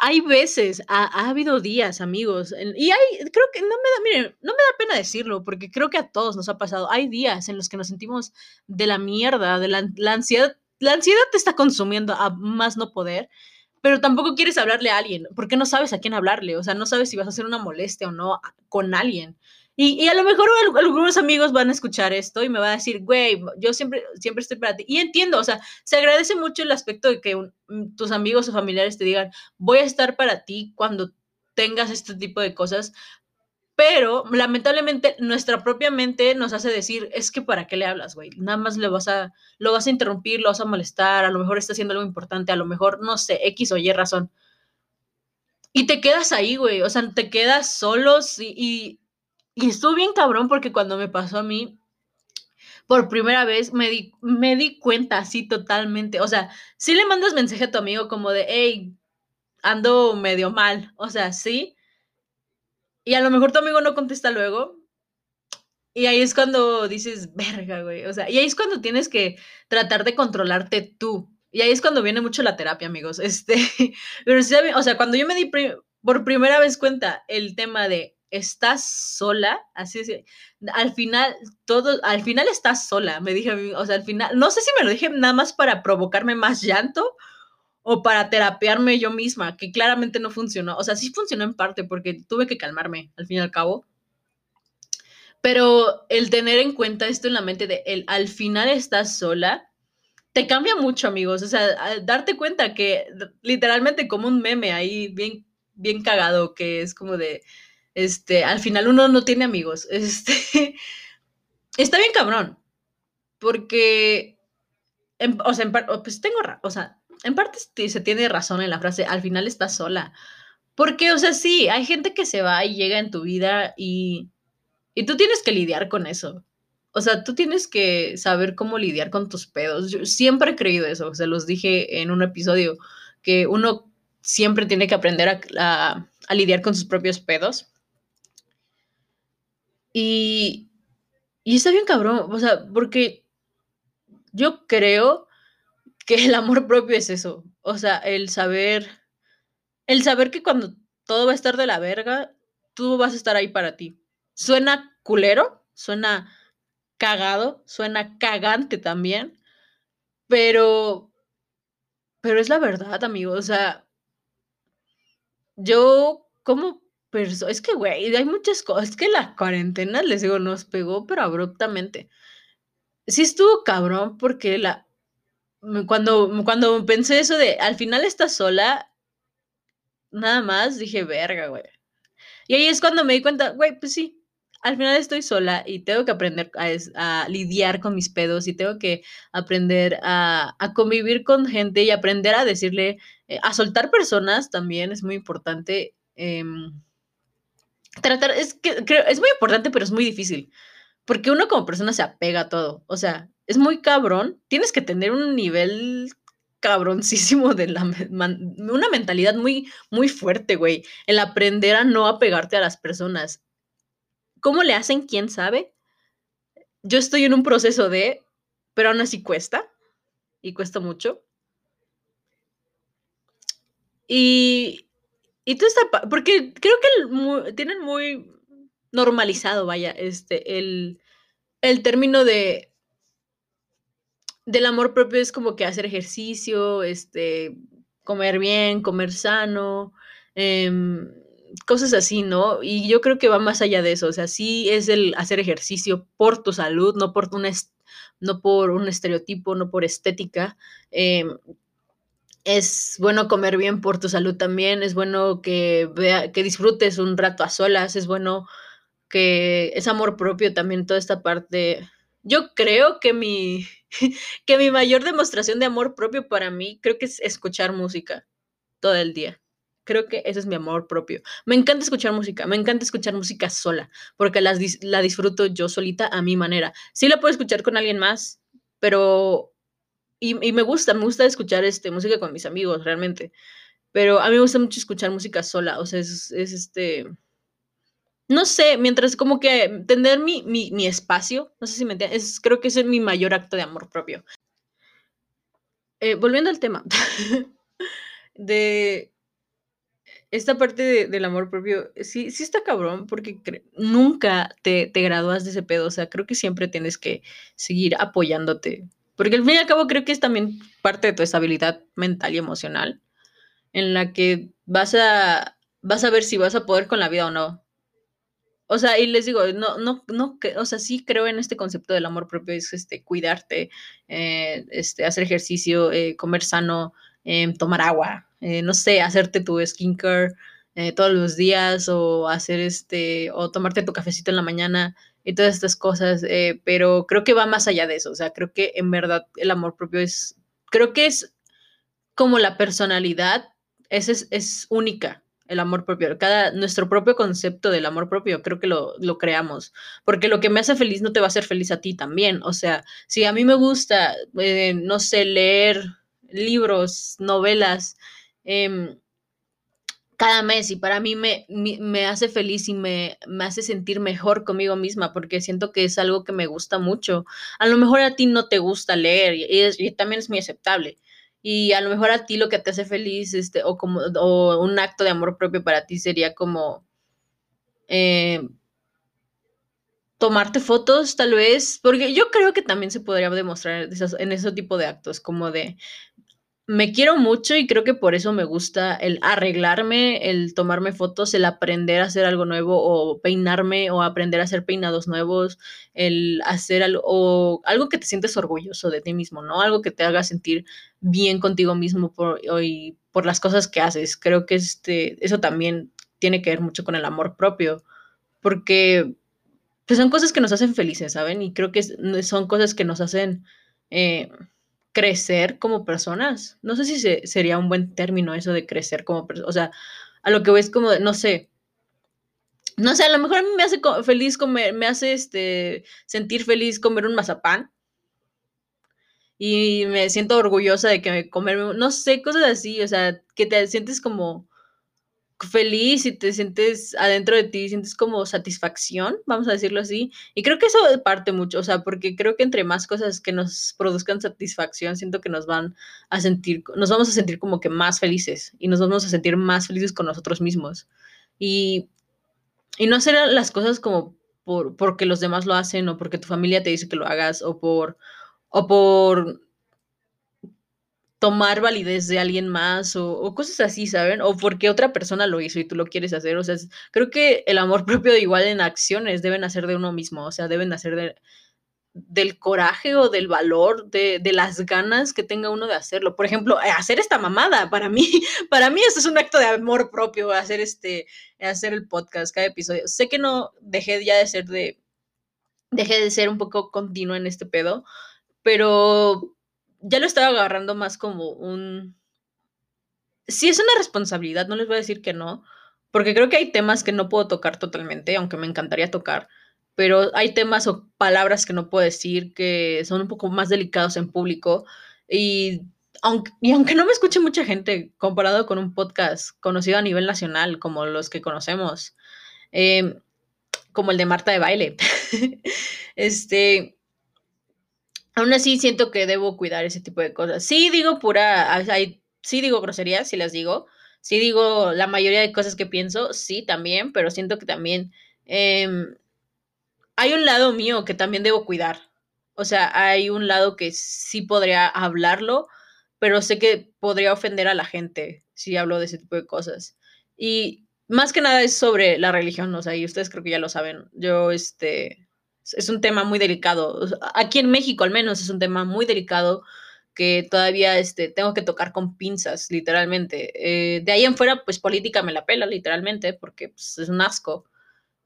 hay veces, ha, ha, habido días, amigos, y hay, creo que no me da, miren, no me da pena decirlo, porque creo que a todos nos ha pasado. Hay días en los que nos sentimos de la mierda, de la, la ansiedad. La ansiedad te está consumiendo a más no poder, pero tampoco quieres hablarle a alguien, porque no sabes a quién hablarle, o sea, no sabes si vas a hacer una molestia o no con alguien. Y, y, a lo mejor algunos amigos van a escuchar esto y me van a decir, güey, yo siempre, siempre estoy para ti. Y entiendo, o sea, se agradece mucho el aspecto de que mm, tus amigos o familiares te digan, voy a estar para ti cuando tengas este tipo de cosas. Pero lamentablemente nuestra propia mente nos hace decir, es que para qué le hablas, güey. Nada más le vas a, lo vas a interrumpir, lo vas a molestar, a lo mejor está haciendo algo importante, a lo mejor, no sé, X o Y razón. Y te quedas ahí, güey. O sea, te quedas solos y, y y estuvo bien cabrón porque cuando me pasó a mí, por primera vez me di, me di cuenta así totalmente. O sea, sí le mandas mensaje a tu amigo como de, hey, ando medio mal. O sea, sí. Y a lo mejor tu amigo no contesta luego. Y ahí es cuando dices, verga, güey. O sea, y ahí es cuando tienes que tratar de controlarte tú. Y ahí es cuando viene mucho la terapia, amigos. [laughs] Este, pero o sea, cuando yo me di por primera vez cuenta el tema de estás sola, así es, al final, todo, al final estás sola, me dije, o sea, al final, no sé si me lo dije nada más para provocarme más llanto o para terapiarme yo misma, que claramente no funcionó, o sea, sí funcionó en parte porque tuve que calmarme, al fin y al cabo, pero el tener en cuenta esto en la mente de el al final estás sola, te cambia mucho, amigos, o sea, darte cuenta que literalmente como un meme ahí bien, bien cagado, que es como de este, al final uno no tiene amigos. [laughs] Este, está bien cabrón, porque, o sea, pues tengo, o sea, en parte se tiene razón en la frase, al final estás sola. Porque, o sea, sí, hay gente que se va y llega en tu vida y, y tú tienes que lidiar con eso. O sea, tú tienes que saber cómo lidiar con tus pedos. Yo siempre he creído eso, se los dije en un episodio, que uno siempre tiene que aprender a, a, a lidiar con sus propios pedos. Y, y está bien cabrón, o sea, porque yo creo que el amor propio es eso, o sea, el saber, el saber que cuando todo va a estar de la verga, tú vas a estar ahí para ti. Suena culero, suena cagado, suena cagante también, pero, pero es la verdad, amigo, o sea, yo, ¿cómo pero es que, güey, hay muchas cosas. Es que la cuarentena, les digo, nos pegó, pero abruptamente. Sí estuvo cabrón porque la... Cuando, cuando pensé eso de al final estás sola, nada más dije, verga, güey. Y ahí es cuando me di cuenta, güey, pues sí, al final estoy sola y tengo que aprender a, a lidiar con mis pedos y tengo que aprender a, a convivir con gente y aprender a decirle, eh, a soltar personas también es muy importante. Eh, tratar, es que creo, es muy importante, pero es muy difícil. Porque uno como persona se apega a todo. O sea, es muy cabrón. Tienes que tener un nivel cabroncísimo de la una mentalidad muy muy fuerte, güey, el aprender a no apegarte a las personas. ¿Cómo le hacen? ¿Quién sabe? Yo estoy en un proceso de, pero aún así cuesta y cuesta mucho. Y y tú está, porque creo que tienen muy normalizado, vaya, este, el, el término de del amor propio es como que hacer ejercicio, este, comer bien, comer sano, eh, cosas así, ¿no? Y yo creo que va más allá de eso, o sea, sí es el hacer ejercicio por tu salud, no por un, no por un estereotipo, no por estética. Eh, es bueno comer bien por tu salud también, es bueno que, vea, que disfrutes un rato a solas, es bueno que es amor propio también toda esta parte. Yo creo que mi, [laughs] que mi mayor demostración de amor propio para mí creo que es escuchar música todo el día. Creo que ese es mi amor propio. Me encanta escuchar música, me encanta escuchar música sola, porque la disfruto yo solita a mi manera. Sí la puedo escuchar con alguien más, pero... Y, me gusta, me gusta escuchar este, música con mis amigos, realmente. Pero a mí me gusta mucho escuchar música sola, o sea, es, este... No sé, mientras como que tener mi, mi, espacio, no sé si me entiendes, creo que ese es mi mayor acto de amor propio. Eh, volviendo al tema [laughs] de esta parte del amor propio, sí, sí está cabrón, porque nunca te, te gradúas de ese pedo. O sea, creo que siempre tienes que seguir apoyándote. Porque al fin y al cabo creo que es también parte de tu estabilidad mental y emocional, en la que vas a, vas a ver si vas a poder con la vida o no. O sea, y les digo, no, no, no, o sea, sí creo en este concepto del amor propio, es este, cuidarte, eh, este, hacer ejercicio, eh, comer sano, eh, tomar agua, eh, no sé, hacerte tu skincare todos los días o hacer este, o tomarte tu cafecito en la mañana y todas estas cosas, pero creo que va más allá de eso, o sea, creo que en verdad el amor propio es, creo que es como la personalidad, es, es única, el amor propio, cada, nuestro propio concepto del amor propio, creo que lo, lo, creamos, porque lo que me hace feliz no te va a hacer feliz a ti también, o sea, si a mí me gusta, no sé, leer libros, novelas, Em, cada mes y para mí me, me, hace feliz y me, me, hace sentir mejor conmigo misma porque siento que es algo que me gusta mucho. A lo mejor a ti no te gusta leer y, también es muy aceptable. Y a lo mejor a ti lo que te hace feliz este, o, como, o un acto de amor propio para ti sería como em, tomarte fotos tal vez, porque yo creo que también se podría demostrar en ese tipo de actos, como de me quiero mucho y creo que por eso me gusta el arreglarme, el tomarme fotos, el aprender a hacer algo nuevo o peinarme o aprender a hacer peinados nuevos, el hacer algo, o algo que te sientes orgulloso de ti mismo, ¿no? Algo que te haga sentir bien contigo mismo por, y por las cosas que haces. Creo que este, eso también tiene que ver mucho con el amor propio, porque pues, son cosas que nos hacen felices, ¿saben? Y creo que son cosas que nos hacen... Eh, crecer como personas. No sé si sería un buen término eso de crecer como personas. O sea, a lo que ves como, no sé. No sé, a lo mejor a mí me hace feliz comer, me hace este, sentir feliz comer un mazapán. Y me siento orgullosa de que comer, no sé, cosas así, o sea, que te sientes como feliz y te sientes adentro de ti, sientes como satisfacción, vamos a decirlo así. Y creo que eso parte mucho, o sea, porque creo que entre más cosas que nos produzcan satisfacción, siento que nos van a sentir, nos vamos a sentir como que más felices y nos vamos a sentir más felices con nosotros mismos. Y, y no hacer las cosas como por, porque los demás lo hacen o porque tu familia te dice que lo hagas o por, o por tomar validez de alguien más o, cosas así, ¿saben? O porque otra persona lo hizo y tú lo quieres hacer. O sea, creo que el amor [laughs] propio igual en acciones deben hacer de uno mismo, o sea, deben hacer de, del coraje o del valor, de, de, las ganas que tenga uno de hacerlo. Por ejemplo, eh, hacer esta mamada, para mí, [laughs] para mí eso es un acto de amor propio, hacer este, hacer el podcast, cada episodio. Sé que no dejé ya de ser de, dejé de ser un poco continua en este pedo, pero ya lo estaba agarrando más como un... Sí, es una responsabilidad, no les voy a decir que no, porque creo que hay temas que no puedo tocar totalmente, aunque me encantaría tocar, pero hay temas o palabras que no puedo decir que son un poco más delicados en público y aunque, y aunque no me escuche mucha gente comparado con un podcast conocido a nivel nacional como los que conocemos, em, como el de Marta de Baile, [laughs] este, Aún así siento que debo cuidar ese tipo de cosas. Sí digo pura, hay, sí digo groserías, sí las digo. Sí digo la mayoría de cosas que pienso, sí también, pero siento que también em, hay un lado mío que también debo cuidar. O sea, hay un lado que sí podría hablarlo, pero sé que podría ofender a la gente si hablo de ese tipo de cosas. Y más que nada es sobre la religión, o sea, y ustedes creo que ya lo saben. Yo, este, es un tema muy delicado. Aquí en México, al menos, es un tema muy delicado que todavía este, tengo que tocar con pinzas, literalmente. Eh, de ahí en fuera, pues política me la pela, literalmente, porque pues, es un asco.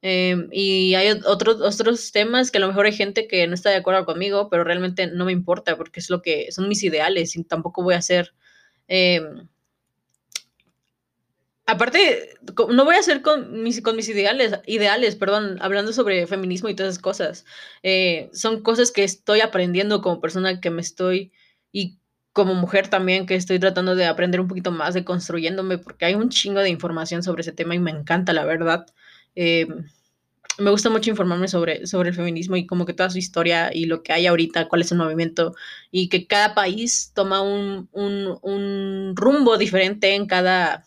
Eh, y hay otros, otros temas que a lo mejor hay gente que no está de acuerdo conmigo, pero realmente no me importa porque es lo que son mis ideales y tampoco voy a hacer eh, Aparte, no voy a hacer con mis, con mis ideales, ideales, perdón, hablando sobre feminismo y todas esas cosas. Eh, son cosas que estoy aprendiendo como persona que me estoy, y como mujer también, que estoy tratando de aprender un poquito más, de construyéndome, porque hay un chingo de información sobre ese tema y me encanta, la verdad. Eh, me gusta mucho informarme sobre, sobre el feminismo y como que toda su historia y lo que hay ahorita, cuál es el movimiento y que cada país toma un, un, un rumbo diferente en cada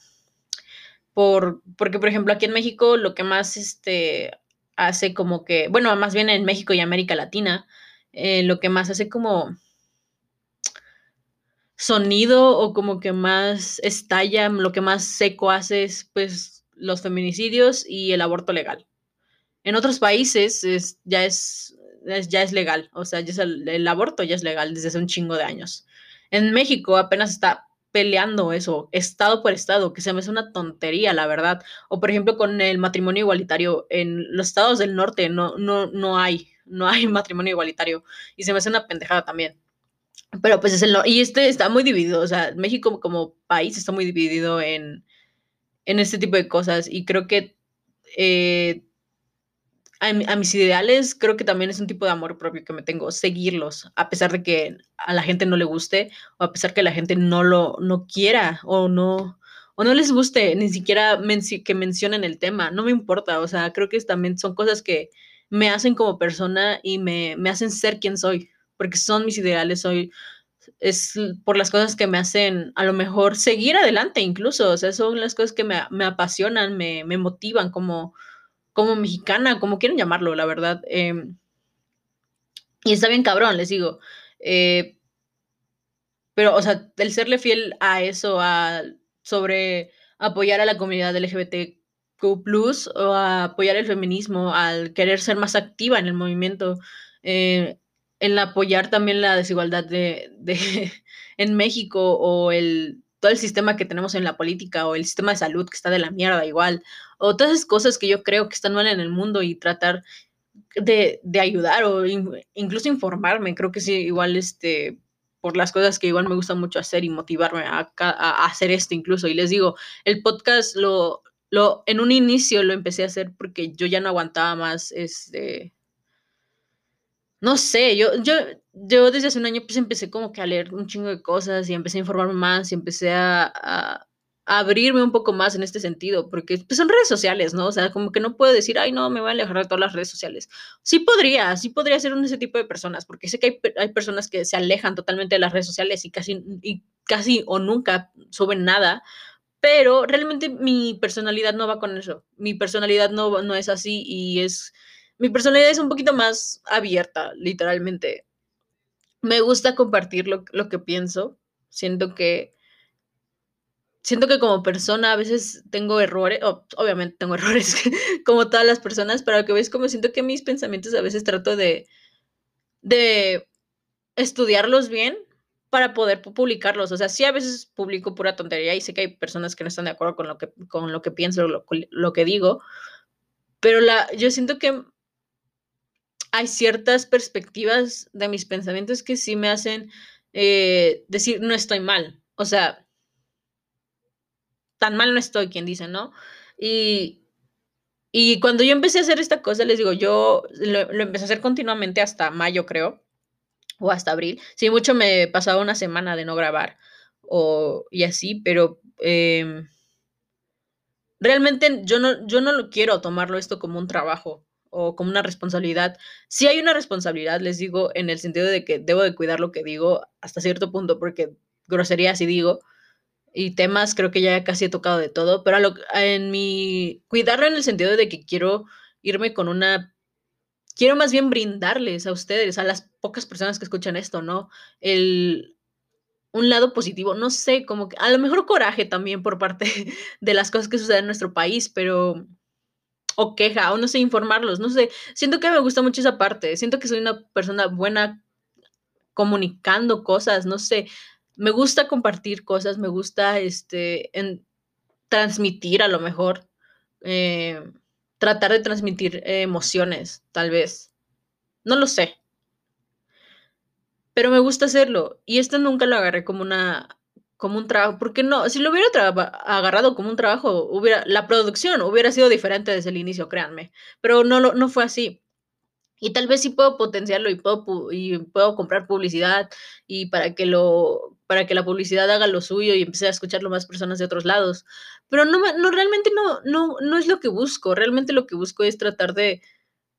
por, porque, por ejemplo, aquí en México lo que más este, hace como que, bueno, más bien en México y América Latina, eh, lo que más hace como sonido o como que más estalla, lo que más seco hace es pues los feminicidios y el aborto legal. En otros países es, ya, es, ya es legal, o sea, ya es el, el, aborto ya es legal desde hace un chingo de años. En México apenas está peleando eso, estado por estado, que se me hace una tontería, la verdad. O por ejemplo, con el matrimonio igualitario, en los estados del norte no, no, no hay, no hay [laughs] matrimonio igualitario. Y se me hace una pendejada también. Pero pues es el... Y este está muy dividido, o sea, México como país está muy dividido en, en este tipo de cosas. Y creo que eh, a, mis ideales creo que también es un tipo de amor propio que me tengo, seguirlos, a pesar de que a la gente no le guste o a pesar que la gente no lo no quiera o no o no les guste ni siquiera que mencionen el tema, no me importa, o sea, creo que también son cosas que me hacen como persona y me, me hacen ser quien soy, porque son mis ideales, soy es por las cosas que me hacen a lo mejor seguir adelante incluso, o sea, son las cosas que me, me apasionan, me, me motivan como como mexicana, como quieren llamarlo, la verdad. Em, y está bien cabrón, les digo. Eh, pero, o sea, el serle fiel a eso, a sobre apoyar a la comunidad LGBTQ, o a apoyar el feminismo, al querer ser más activa en el movimiento, eh, en apoyar también la desigualdad de, de [laughs] en México o el todo el sistema que tenemos en la política o el sistema de salud que está de la mierda igual, o todas esas cosas que yo creo que están mal en el mundo y tratar de, de ayudar o incluso informarme, creo que sí, igual este, por las cosas que igual me gusta mucho hacer y motivarme a, a, hacer esto incluso. Y les digo, el podcast lo, lo, en un inicio lo empecé a hacer porque yo ya no aguantaba más, este, no sé, yo, yo, yo desde hace un año pues empecé como que a leer un chingo de cosas y empecé a informarme más y empecé a, a, abrirme un poco más en este sentido, porque pues, son redes sociales, ¿no? O sea, como que no puedo decir, ay, no, me voy a alejar de todas las redes sociales. Sí podría, sí podría ser un ese tipo de personas, porque sé que hay, hay personas que se alejan totalmente de las redes sociales y casi, y casi o nunca suben nada, pero realmente mi personalidad no va con eso. Mi personalidad no, no es así y es mi personalidad es un poquito más abierta, literalmente. Me gusta compartir lo, lo que pienso. Siento que siento que como persona a veces tengo errores, obviamente tengo [laughs] errores [laughs] como todas las personas, pero que ves como siento que mis pensamientos a veces trato de, de estudiarlos bien para poder publicarlos. O sea, sí a veces publico pura tontería y sé que hay personas que no están de acuerdo con lo que, con lo que pienso, lo, lo que digo, pero la, yo siento que hay ciertas perspectivas de mis pensamientos que sí me hacen eh, decir, no estoy mal. O sea, tan mal no estoy, quien dice, ¿no? Y, y cuando yo empecé a hacer esta cosa, les digo, yo lo, empecé a hacer continuamente hasta mayo, creo, o hasta abril. Sí, mucho me pasaba una semana de no grabar o, y así, pero em, realmente yo no, yo no quiero tomarlo esto como un trabajo o como una responsabilidad. Sí hay una responsabilidad, les digo, en el sentido de que debo de cuidar lo que digo hasta cierto punto, porque groserías sí digo, y temas creo que ya casi he tocado de todo, pero lo, en mi cuidarlo en el sentido de que quiero irme con una quiero más bien brindarles a ustedes, a las pocas personas que escuchan esto, ¿no? El un lado positivo, no sé, como que a lo mejor coraje también por parte [laughs] de las cosas que suceden en nuestro país, pero o queja, o no sé, informarlos, no sé, siento que me gusta mucho esa parte, siento que soy una persona buena comunicando cosas, no sé, me gusta compartir cosas, me gusta este, transmitir a lo mejor, eh, tratar de transmitir emociones, tal vez, no lo sé, pero me gusta hacerlo y esto nunca lo agarré como una como un trabajo, porque no, si lo hubiera agarrado como un trabajo, hubiera la producción hubiera sido diferente desde el inicio, créanme, pero no lo no fue así. Y tal vez sí puedo potenciarlo y puedo y puedo comprar publicidad y para que lo para que la publicidad haga lo suyo y empiece a escucharlo más personas de otros lados. Pero no no realmente no no no es lo que busco, realmente lo que busco es tratar de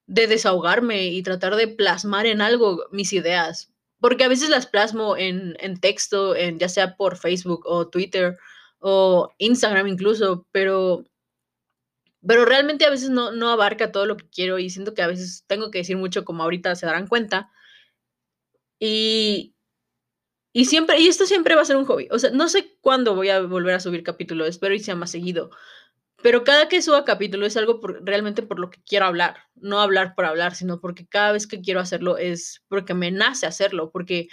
de desahogarme y tratar de plasmar en algo mis ideas porque a veces las plasmo en, en texto, en, ya sea por Facebook o Twitter o Instagram incluso, pero, pero realmente a veces no, no abarca todo lo que quiero y siento que a veces tengo que decir mucho como ahorita se darán cuenta. Y, y siempre, y esto siempre va a ser un hobby. O sea, no sé cuándo voy a volver a subir capítulos, espero y sea más seguido. Pero cada que suba capítulo es algo realmente por lo que quiero hablar, no hablar por hablar, sino porque cada vez que quiero hacerlo es porque me nace hacerlo, porque,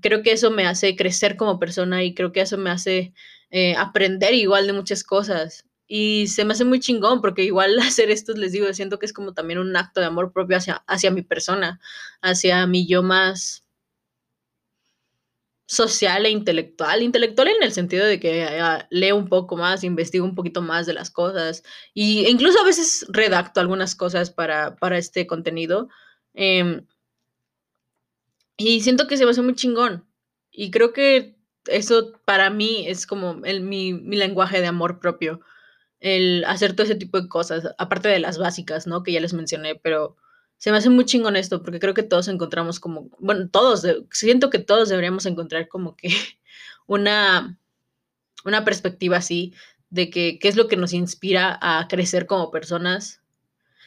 creo que eso me hace crecer como persona y creo que eso me hace eh, aprender igual de muchas cosas. Y se me hace muy chingón porque igual [laughs] hacer esto, les digo, siento que es como también un acto de amor propio hacia, hacia mi persona, hacia mi yo más, social e intelectual. Intelectual en el sentido de que uh, leo un poco más, investigo un poquito más de las cosas y e incluso a veces redacto algunas cosas para, para este contenido. Eh, y siento que se va a hacer muy chingón. Y creo que eso para mí es como el, mi, mi lenguaje de amor propio. El hacer todo ese tipo de cosas, aparte de las básicas, ¿no? Que ya les mencioné, pero se me hace muy chingón esto, porque creo que todos encontramos como, bueno, todos, siento que todos deberíamos encontrar como que [laughs] una, una perspectiva así de que qué es lo que nos inspira a crecer como personas.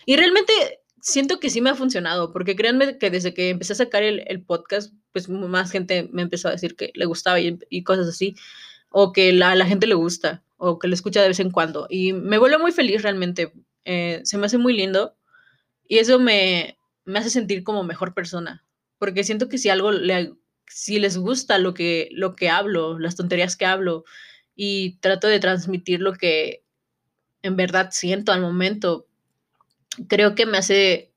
Y realmente siento que sí me ha funcionado, porque créanme que desde que empecé a sacar el, el podcast, pues más gente me empezó a decir que le gustaba y, y cosas así, o que la, la, gente le gusta, o que le escucha de vez en cuando. Y me vuelve muy feliz realmente. Eh, se me hace muy lindo y eso me, me hace sentir como mejor persona, porque siento que si algo le, si les gusta lo que, lo que hablo, las tonterías que hablo, y trato de transmitir lo que en verdad siento al momento, creo que me hace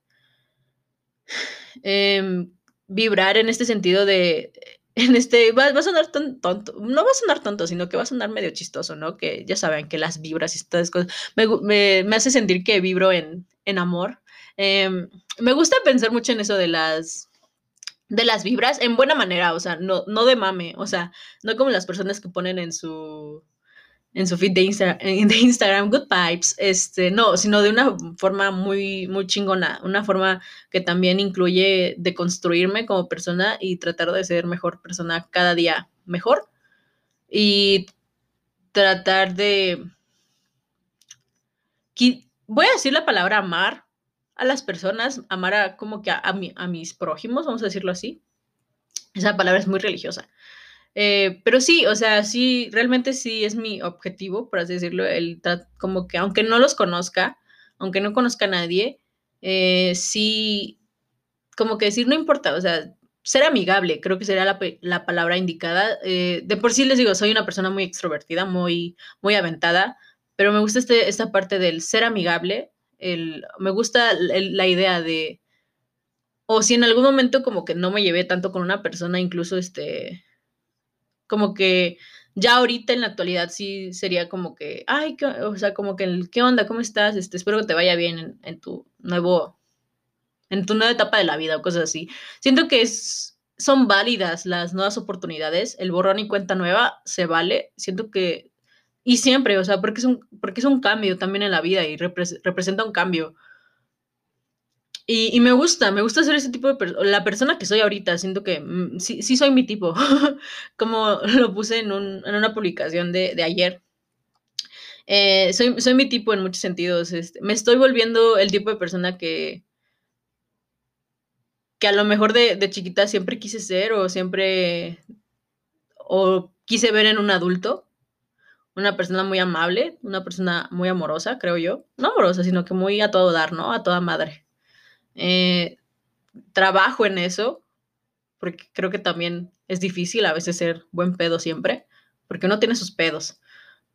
[sighs] eh, vibrar en este sentido de, [laughs] en este, va, va, a sonar tan tonto, no va a sonar tonto, sino que va a sonar medio chistoso, ¿no? Que ya saben que las vibras y estas cosas, me, me, me hace sentir que vibro en, en amor, eh, me gusta pensar mucho en eso de las de las vibras en buena manera, o sea, no, no de mame, o sea, no como las personas que ponen en su en su feed de, Insta, de Instagram good vibes, este, no, sino de una forma muy muy chingona, una forma que también incluye de construirme como persona y tratar de ser mejor persona cada día mejor y tratar de voy a decir la palabra amar a las personas, amar a como que a, a, a mis prójimos, vamos a decirlo así. Esa palabra es muy religiosa. Eh, pero sí, o sea, sí, realmente sí es mi objetivo, por así decirlo, el como que aunque no los conozca, aunque no conozca a nadie, eh, sí, como que decir, no importa, o sea, ser amigable, creo que sería la, la palabra indicada. Eh, de por sí les digo, soy una persona muy extrovertida, muy, muy aventada, pero me gusta este, esta parte del ser amigable, el, me gusta el, la idea de, o si en algún momento como que no me llevé tanto con una persona, incluso este, como que ya ahorita en la actualidad sí sería como que, ay, ¿qué, o sea, como que, ¿qué onda? ¿Cómo estás? Este, espero que te vaya bien en, en, tu nuevo, en tu nueva etapa de la vida o cosas así. Siento que es, son válidas las nuevas oportunidades, el borrón y cuenta nueva se vale. Siento que y siempre, o sea, porque es un, porque es un cambio también en la vida y repre representa un cambio. Y, y, me gusta, me gusta ser ese tipo de persona. La persona que soy ahorita, siento que mm, sí, sí, soy mi tipo. [laughs] Como lo puse en, un, en una publicación de, de ayer. Eh, soy, soy mi tipo en muchos sentidos. Este, me estoy volviendo el tipo de persona que, que a lo mejor de, de chiquita siempre quise ser o siempre o quise ver en un adulto, una persona muy amable, una persona muy amorosa, creo yo. No amorosa, sino que muy a todo dar, ¿no? A toda madre. Eh, trabajo en eso, porque creo que también es difícil a veces ser buen pedo siempre, porque uno tiene sus pedos.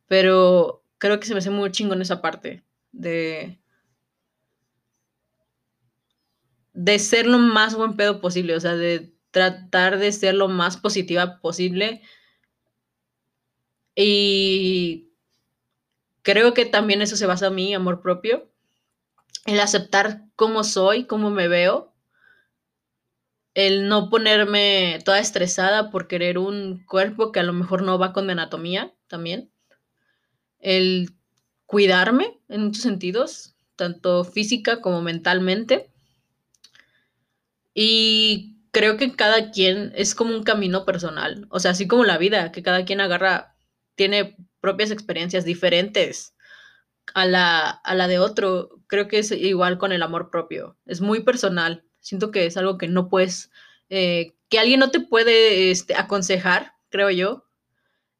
Pero creo que se me hace muy chingo en esa parte de de ser lo más buen pedo posible, o sea, de tratar de ser lo más positiva posible. Y creo que también eso se basa en mi amor propio, el aceptar cómo soy, cómo me veo, el no ponerme toda estresada por querer un cuerpo que a lo mejor no va con mi anatomía también, el cuidarme en muchos sentidos, tanto física como mentalmente. Y creo que cada quien es como un camino personal, o sea, así como la vida, que cada quien agarra, tiene propias experiencias diferentes a la, a la de otro. Creo que es igual con el amor propio, es muy personal. Siento que es algo que no puedes, eh, que alguien no te puede este, aconsejar, creo yo.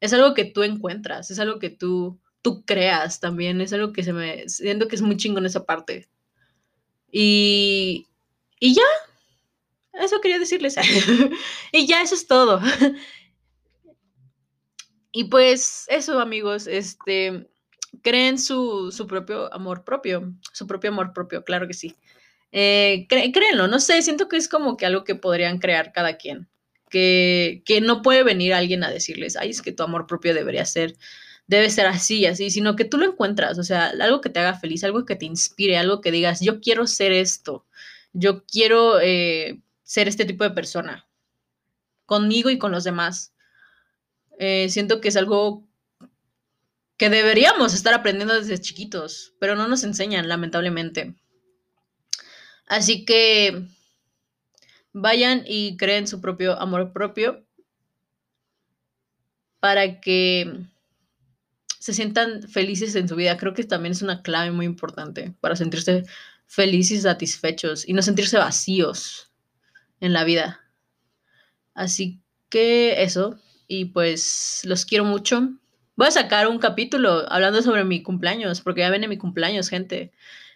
Es algo que tú encuentras, es algo que tú, tú creas también, es algo que se me, siento que es muy chingo en esa parte. Y, y ya, eso quería decirles. [laughs] y ya eso es todo. [laughs] y pues eso, amigos, este, creen su, su, propio amor propio, su propio amor propio, claro que sí. Eh, créenlo, no sé, siento que es como que algo que podrían crear cada quien. Que, que no puede venir alguien a decirles, ay, es que tu amor propio debería ser, debe ser así, así, sino que tú lo encuentras, o sea, algo que te haga feliz, algo que te inspire, algo que digas, yo quiero ser esto, yo quiero eh, ser este tipo de persona, conmigo y con los demás. Eh, siento que es algo que deberíamos estar aprendiendo desde chiquitos, pero no nos enseñan, lamentablemente. Así que vayan y creen su propio amor propio para que se sientan felices en su vida. Creo que también es una clave muy importante para sentirse felices y satisfechos y no sentirse vacíos en la vida. Así que eso, y pues los quiero mucho. Voy a sacar un capítulo hablando sobre mi cumpleaños, porque ya viene mi cumpleaños, gente.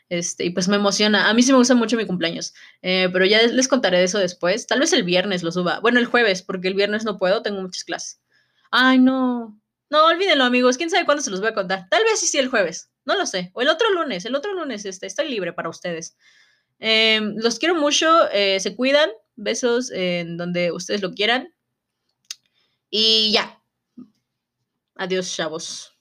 Este, y pues me emociona. A mí sí me gusta mucho mi cumpleaños, eh, pero ya les contaré de eso después. Tal vez el viernes lo suba. Bueno, el jueves, porque el viernes no puedo, tengo muchas clases. Ay, no. No, olvídenlo, amigos. ¿Quién sabe cuándo se los voy a contar? Tal vez sí, sí, el jueves. No lo sé. O el otro lunes. El otro lunes este, estoy libre para ustedes. Em, los quiero mucho. Eh, se cuidan. Besos en donde ustedes lo quieran. Y ya. Adiós, chavos.